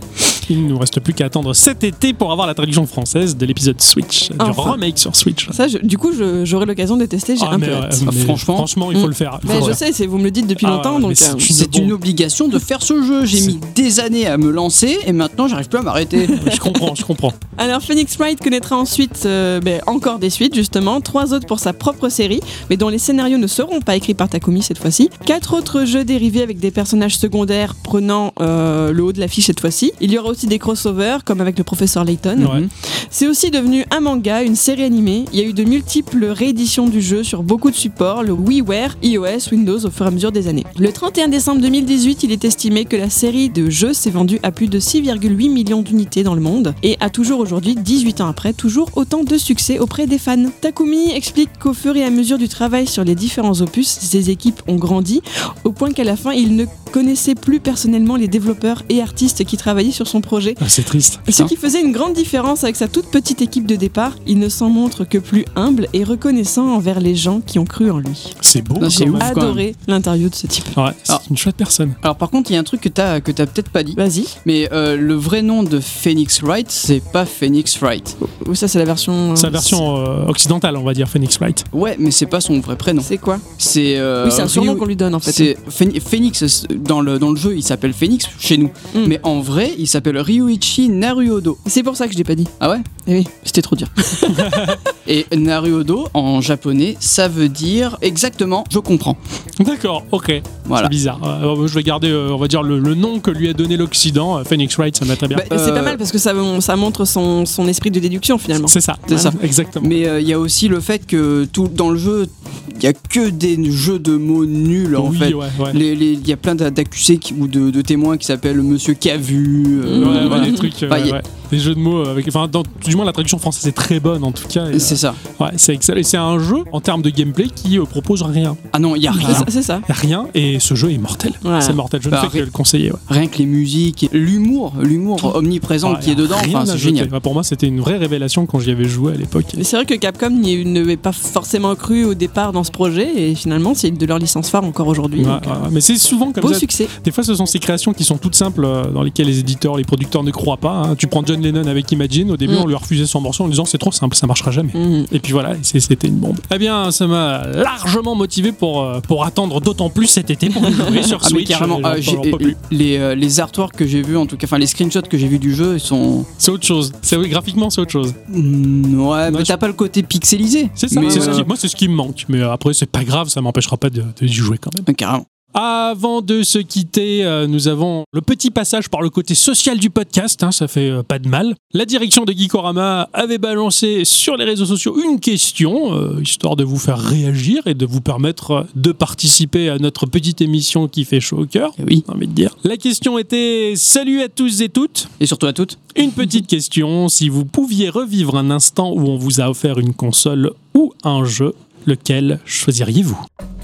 Il ne nous reste plus qu'à attendre cet été pour avoir la traduction française de l'épisode Switch, du remake sur Switch. Ça, je- du coup, j'aurai l'occasion de tester, j'ai Ah, un mais, peu ouais, hâte. mais franchement. franchement, il faut Mm. le faire. Mais je faire. sais, c'est- vous me le dites depuis Ah, longtemps, donc c'est euh, une obligation de faire ce jeu. J'ai mis des années à me lancer et maintenant j'arrive plus à m'arrêter. [LAUGHS] Je comprends, je comprends. Alors Phoenix Wright connaîtra ensuite euh, ben, encore des suites justement, trois autres pour sa propre série, mais dont les scénarios ne seront pas écrits par Takumi cette fois-ci. Quatre autres jeux dérivés avec des personnages secondaires prenant euh, le haut de l'affiche cette fois-ci. Il y aura aussi des crossovers comme avec le professeur Layton. Ouais. C'est aussi devenu un manga, une série animée. Il y a eu de multiples rééditions du jeu sur beaucoup de supports, le WiiWare, iOS, Windows au fur et à mesure des années. Le 31 décembre 2018, il est estimé que la série de jeux s'est vendue à plus de 6,8 millions d'unités dans le monde et a toujours aujourd'hui, 18 ans après, toujours autant de succès auprès des fans. Takumi explique qu'au fur et à mesure du travail sur les différents opus, ses équipes ont grandi au point qu'à la fin, il ne connaissait plus personnellement les développeurs et artistes qui travaillaient sur son projet Ah, c'est triste. ce qui faisait une grande différence avec sa toute petite équipe de départ, il ne s'en montre que plus humble et reconnaissant envers les gens qui ont cru en lui. C'est beau. Non, c'est quand ouf. même. quand Adoré l'interview de ce type. Ouais, c'est Alors- une chouette personne. Alors par contre, il y a un truc que t'as que t'as peut-être pas dit, Vas-y. mais euh, le vrai nom de Phoenix Wright, c'est pas Phoenix Wright. Ou ça, c'est la version. euh, Sa version euh, occidentale, on va dire, Phoenix Wright. Ouais, mais c'est pas son vrai prénom. C'est quoi? C'est euh, Oui, c'est un surnom qu'on lui donne en fait. C'est Phoenix dans le dans le jeu, il s'appelle Phoenix chez nous, Mm. mais en vrai, il s'appelle Ryuichi Naruhodo. C'est pour ça que je l'ai pas dit. Ah ouais? Eh oui, c'était trop dur. [LAUGHS] Et Naruhodo en japonais, ça veut dire exactement je comprends. D'accord, ok. Voilà. C'est bizarre. Euh, je vais garder, euh, on va dire, le, le nom que lui a donné l'Occident. euh, Phoenix Wright, ça m'a très bien. Bah, C'est Euh, pas mal parce que ça, ça montre son, son esprit de déduction finalement. c'est ça, c'est ça. Exactement. Mais euh, il y a aussi le fait que tout dans le jeu, il y a que des jeux de mots nuls en oui, fait. ouais, ouais. Il y a plein d'a- d'accusés ou de, de témoins qui s'appellent Monsieur Cavu. euh. Ouais, ouais, voilà. des trucs, euh, Enfin, y a- ouais. Des jeux de mots avec, enfin, dans- du moins la traduction française est très bonne en tout cas. et, C'est ça. euh, ouais, c'est excellent. Et c'est un jeu en termes de gameplay qui euh, propose rien, Ah non, il y a C'est rien. ça- C'est ça. rien. Et ce jeu est mortel. C'est mortel. Je ne Bah, fais que le conseiller. ouais. Rien que les musiques, l'humour, l'humour omniprésent Ouais, qui est dedans, rien enfin à c'est génial. Ouais, Pour moi, c'était une vraie révélation quand j'y avais joué à l'époque. Mais c'est vrai que Capcom n'y n'avait pas forcément cru au départ dans ce projet et finalement c'est une de leurs licences phares encore aujourd'hui. Ouais, donc, ouais, euh, ouais. Mais c'est souvent comme Beau ça. succès. Des fois, ce sont ces créations qui sont toutes simples, euh, dans lesquelles les éditeurs, les producteurs ne croient pas. hein. Tu prends John Lennon avec Imagine, au début, Mm. on lui a refusé son morceau en lui disant c'est trop simple, ça marchera jamais. Mhm. Et puis voilà, c'était une bombe. Eh bien, ça m'a largement motivé pour, euh, pour attendre d'autant plus cet été pour [LAUGHS] jouer sur Ah mais Switch. carrément, euh, ah, j'en peux plus. les, euh, les artworks que j'ai vus en tout cas, enfin les screenshots que j'ai vus du jeu, ils sont... C'est autre chose. C'est, oui, graphiquement, c'est autre chose. Mm, ouais, mais je- t'as pas le côté pixelisé. C'est ça, Mais, ce euh, qui- moi, c'est ce qui me manque. Mais euh, après, c'est pas grave, ça m'empêchera pas de, de y jouer quand même. Carrément. Avant de se quitter, euh, nous avons le petit passage par le côté social du podcast, hein, ça fait euh, pas de mal. La direction de Geekorama avait balancé sur les réseaux sociaux une question, euh, histoire de vous faire réagir et de vous permettre de participer à notre petite émission qui fait chaud au cœur. Eh oui. j'ai envie de dire. La question était Salut à tous et toutes. Et surtout à toutes. Une petite [LAUGHS] question si vous pouviez revivre un instant où on vous a offert une console ou un jeu, lequel choisiriez-vous?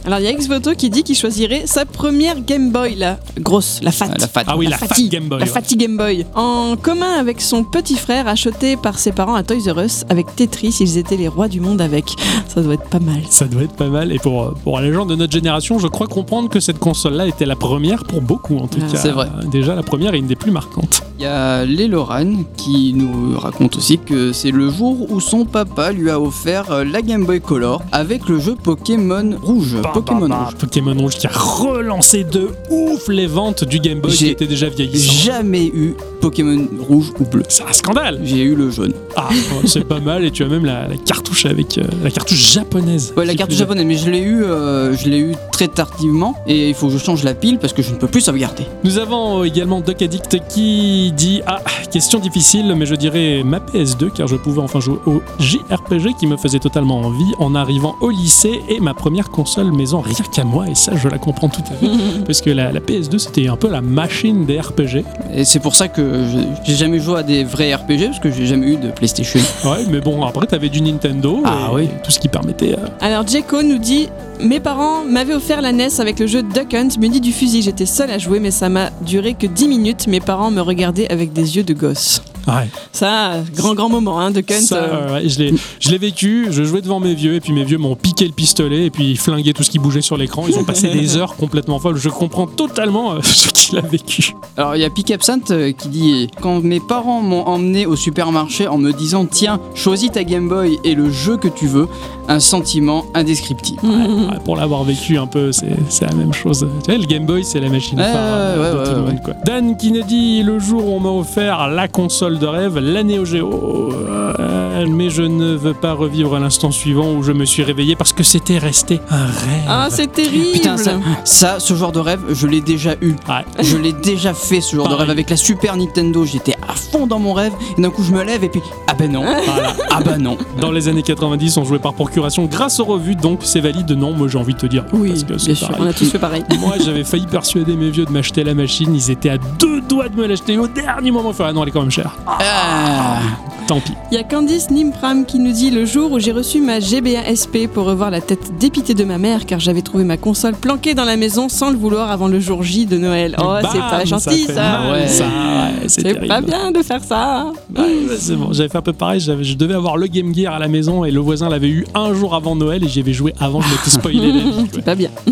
Alors il y a Xvoto qui dit qu'il choisirait sa première Game Boy, la grosse, la fat. Ah, la fat. Ah oui, la, Fat Game Boy. La ouais. Fatty Game Boy. En commun avec son petit frère acheté par ses parents à Toys R Us avec Tetris, ils étaient les rois du monde avec. Ça doit être pas mal. Ça doit être pas mal. Et pour, pour les gens de notre génération, je crois comprendre que cette console-là était la première pour beaucoup, en tout Ah, cas. c'est vrai. Déjà la première et une des plus marquantes. Il y a Leloran qui nous raconte aussi que c'est le jour où son papa lui a offert euh, la Game Boy Color avec le jeu Pokémon Rouge. Bah, Pokémon bah, bah, Rouge. Pokémon Rouge qui a relancé de ouf les ventes du Game Boy qui J'ai était déjà vieillissant. Jamais eu Pokémon Rouge ou bleu. C'est un scandale. J'ai eu le jaune. Ah, c'est pas mal et tu as même la, la cartouche avec euh, la cartouche japonaise. Ouais, la est. japonaise, mais je l'ai eu, euh, je l'ai eu très tardivement et il faut que je change la pile parce que je ne peux plus sauvegarder. Nous avons également Doc Addict qui dit Ah, question difficile, mais je dirais ma PS2 car je pouvais enfin jouer au JRPG qui me faisait totalement envie en arrivant au lycée et ma première console maison rien qu'à moi et ça je la comprends tout à fait [LAUGHS] parce que la, la PS2 c'était un peu la machine des RPG. Et c'est pour ça que j'ai jamais joué à des vrais RPG parce que j'ai jamais eu de PlayStation. [LAUGHS] Ouais, mais bon après t'avais du Nintendo Ah et oui. tout ce qui permettait. euh, Alors Jeko nous dit Mes parents m'avaient offert la NES avec le jeu Duck Hunt, muni du fusil. J'étais seul à jouer, mais ça m'a duré que 10 minutes. Mes parents me regardaient avec des yeux de gosse. Ouais. Ça, grand grand moment, hein, Duck Hunt. Ça, euh, ouais, je l'ai, je l'ai vécu. Je jouais devant mes vieux et puis mes vieux m'ont piqué le pistolet et puis ils flinguaient tout ce qui bougeait sur l'écran. Ils ont passé des [LAUGHS] heures complètement folles. Je comprends totalement euh, [LAUGHS] ce qu'il a vécu. Alors il y a Pick Absinthe euh, qui dit Quand mes parents m'ont emmené au supermarché en me disant Tiens, choisis ta Game Boy et le jeu que tu veux, un sentiment indescriptible. Ouais, pour l'avoir vécu un peu, c'est, c'est la même chose. Tu sais, le Game Boy, c'est la machine Ouais, phare ouais, de ouais, tout le ouais, monde. Quoi. Dan qui nous dit le jour où on m'a offert la console de rêve, la Neo Geo, euh, mais je ne veux pas revivre l'instant suivant où je me suis réveillé parce que c'était resté un rêve. Ah, c'est terrible. Putain, ça, ça, ce genre de rêve, je l'ai déjà eu. Ouais. Je l'ai déjà fait ce genre de rêve avec la Super Nintendo. J'étais à fond dans mon rêve et d'un coup je me lève et puis ah ben non, Voilà. ah bah non. Dans les années 90, on jouait par procuration grâce aux revues, donc c'est valide. Non, moi j'ai envie de te dire. Oui, parce que c'est bien sûr, pareil. on a tous fait pareil. Moi, j'avais failli persuader mes vieux de m'acheter la machine. Ils étaient à deux doigts de me l'acheter au dernier moment. Enfin, ah non, elle est quand même chère. Ah. Tant pis. Il y a Candice Nimpram qui nous dit le jour où j'ai reçu ma GBA SP pour revoir la tête dépitée de ma mère car j'avais trouvé ma console planquée dans la maison sans le vouloir avant le jour J de Noël. Oh, Bam, c'est pas gentil ça. Ouais. ça, ouais, c'est pas bien de faire ça. Ouais, c'est bon. J'avais fait un peu pareil. Je devais avoir le Game Gear à la maison et le voisin l'avait eu un jour avant Noël et j'y avais joué avant de m'être spoilé la vie. [LAUGHS] quoi. C'est pas bien. [LAUGHS]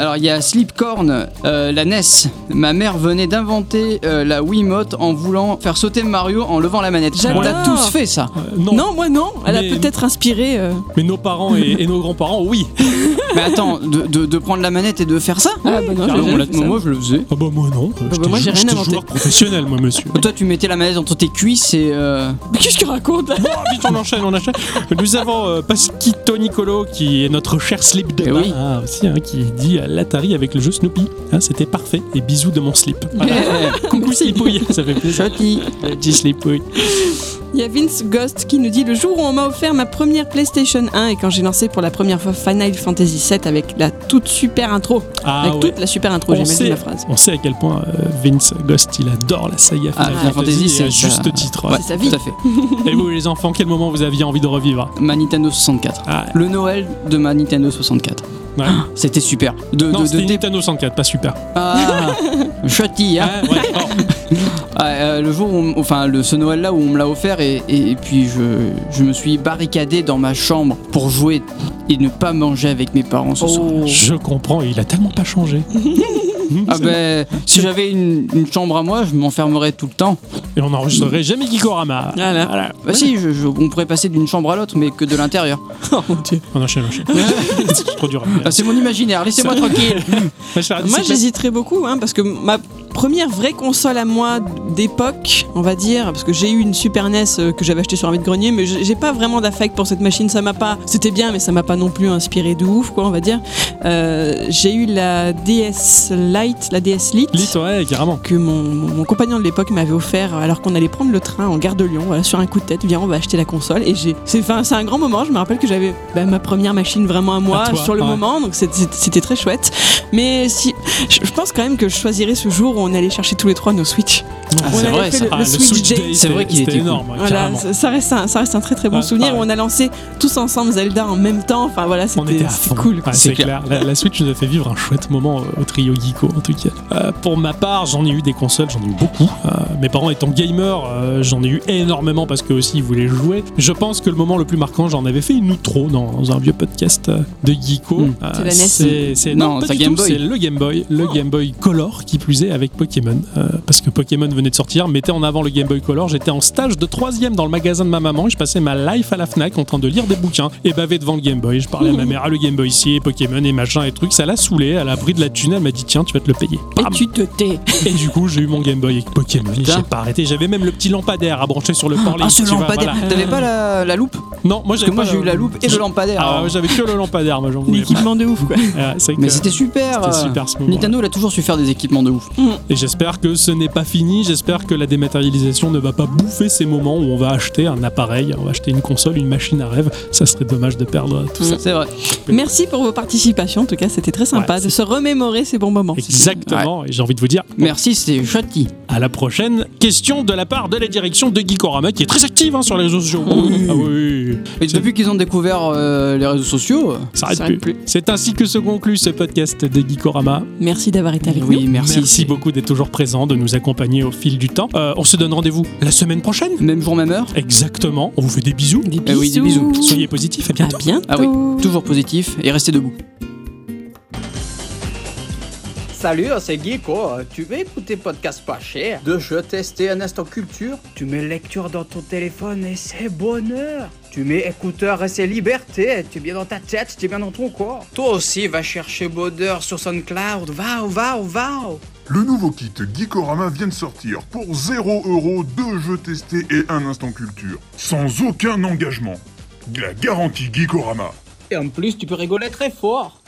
Alors il y a Slipcorn, euh, la NES. Ma mère venait d'inventer euh, la Wiimote en voulant faire sauter Mario en levant la manette. J'adore. On l'a tous fait ça. Euh, non, Non, moi non. Elle Mais- a peut-être inspiré. euh, mais nos parents et, et nos grands-parents, oui. [LAUGHS] Mais attends, de, de- de prendre la manette et de faire ça Ah bah non, On fait ça. Moi je le faisais. Ah bah moi non. bah, J'étais moi, j'ai rien inventé. joueur professionnel, moi, monsieur. Toi tu mettais la manette entre tes cuisses et... euh, Mais qu'est-ce qu'il raconte Oh, vite, on enchaîne, on enchaîne. Nous avons euh, Pasquito Nicolo, qui est notre cher slip de Eh oui. hein, aussi, hein, qui dit l'Atari avec le jeu Snoopy. Hein, C'était parfait. Et bisous de mon slip. [LAUGHS] Voilà. Coucou Slipouille, ça fait plaisir. Petit Slipouille. Il y a Vince Ghost qui nous dit le jour où on m'a offert ma première PlayStation 1 et quand j'ai lancé pour la première fois Final Fantasy 7 avec la toute super intro. Ah avec ouais. toute la super intro, On j'ai sait, la phrase. on sait à quel point euh, Vince Ghost il adore la saga Ah, Final Final Fantasy, c'est juste ça. titre. Ouais, ouais. C'est sa vie. Tout à fait. [LAUGHS] Et vous les enfants, quel moment vous aviez envie de revivre? Ma Nintendo 64. ah, Le Noël de ma Nintendo 64. Ouais. C'était super. De, Non, de, c'était de dé- Nintendo 64, pas super. Ah, [LAUGHS] hein. Ah, ouais, oh. Ah, euh, le jour où, on- enfin le, ce Noël là où on me l'a offert et, et- et puis je, je me suis barricadé dans ma chambre pour jouer et ne pas manger avec mes parents ce soir. Oh. Je comprends, il a tellement pas changé. [LAUGHS] Ah ben si j'avais une, une chambre à moi, je m'enfermerais tout le temps. Et on n'enregistrerait jamais Gikorama. Voilà. Bah si, je- je- on pourrait passer d'une chambre à l'autre, mais que de l'intérieur. [LAUGHS] Oh mon dieu. On enchaîne, on enchaîne. C'est trop dur. Ah, c'est mon imaginaire, laissez-moi tranquille. [LAUGHS] Moi, j'hésiterais beaucoup hein, parce que ma première vraie console à moi d'époque, on va dire, parce que j'ai eu une Super NES euh, que j'avais achetée sur un vide-grenier, mais j'ai pas vraiment d'affect pour cette machine. Ça m'a pas, c'était bien, mais ça m'a pas non plus inspiré de ouf, quoi, on va dire. Euh, j'ai eu la DS Lite, la DS Lite. Lite, ouais, carrément. que mon, compagnon de l'époque m'avait offert alors qu'on allait prendre le train en gare de Lyon, voilà, sur un coup de tête, viens on va acheter la console et j'ai c'est un grand moment, je me rappelle que j'avais bah, ma première machine vraiment à moi À toi, sur le ouais. moment donc c'était- très chouette. Mais si je je pense quand même que je choisirais ce jour où on allait chercher tous les trois nos Switch. Ah, c'est vrai, le, Ah, le Switch, Day. C'est vrai qu'il c'était était énorme, Voilà, ça, reste un, ça reste un très très bon souvenir où on a lancé tous ensemble Zelda en même temps. Enfin voilà, était c'était cool. C'est clair. La, la Switch nous a fait vivre un chouette moment euh, au trio Geeko, en tout cas. Euh, pour ma part, j'en ai eu des consoles, j'en ai eu beaucoup. Euh, mes parents étant gamers, euh, j'en ai eu énormément parce que aussi ils voulaient jouer. Je pense que le moment le plus marquant, j'en avais fait une outro dans un vieux podcast de Geeko. Mm. Euh, C'est la NES. c'est- c'est- Non, c'est du Game tout, Boy. C'est le Game Boy, le Game Boy Color qui plus est avec Pokémon. Euh, parce que Pokémon venait de sortir, mettait en avant le Game Boy Color. J'étais en stage de troisième dans le magasin de ma maman et je passais ma life à la Fnac en train de lire des bouquins et baver devant le Game Boy. Je parlais à ma mère, ah le Game Boy ici, Pokémon et machin et trucs. Ça l'a saoulé, elle a pris de la thune, elle m'a dit tiens, tu vas te le payer. Et tu te tais. Et du coup, j'ai eu mon Game Boy avec Pokémon. J'ai pas arrêté. J'avais même le petit lampadaire à brancher sur le port Ah, ce lampadaire voilà. T'avais pas la, la loupe? Non, moi Parce j'avais que moi pas j'ai le- eu la loupe et le lampadaire. Ah, ouais, j'avais que le lampadaire, moi j'en voulais. [LAUGHS] L'équipement de ouf, quoi. Ouais, c'est Mais c'était super. C'était euh, super ce moment. Nintendo il a toujours su faire des équipements de ouf. Et j'espère que ce n'est pas fini. J'espère que la dématérialisation ne va pas bouffer ces moments où on va acheter un appareil, on va acheter une console, une machine à rêve. Ça serait dommage de perdre tout ça. C'est vrai. Merci pour vos participations. En tout cas, c'était très sympa Ouais, de se remémorer ces bons moments. Exactement. Et j'ai envie de vous dire Merci, c'était chouette. à la prochaine. Question de la part de la direction de Geekorama qui est très active hein, sur les réseaux sociaux. Oui. Ah oui. Et depuis qu'ils ont découvert euh, les réseaux sociaux, Ça arrête Ça plus. arrête plus. C'est ainsi que se conclut ce podcast de Geekorama. Merci d'avoir été avec oui, nous. merci. Beaucoup d'être toujours présent, de nous accompagner au fil du temps. Euh, on se donne rendez-vous la semaine prochaine. Même jour, même heure. Exactement. On vous fait des bisous. Des Eh oui, des bisous. Soyez positifs. À À bientôt. Ah oui, toujours positif et restez debout. Salut, c'est Geeko. Tu veux écouter podcast pas cher? De jeux testés un instant culture Tu mets lecture dans ton téléphone et c'est bonheur. Tu mets écouteur et c'est liberté. Tu es bien dans ta tête, tu es bien dans ton corps. Toi aussi, va chercher bonheur sur SoundCloud. Va, va, va. Le nouveau kit Geekorama vient de sortir pour 0 euros, deux jeux testés et un instant culture. Sans aucun engagement. La garantie Geekorama. Et en plus, tu peux rigoler très fort.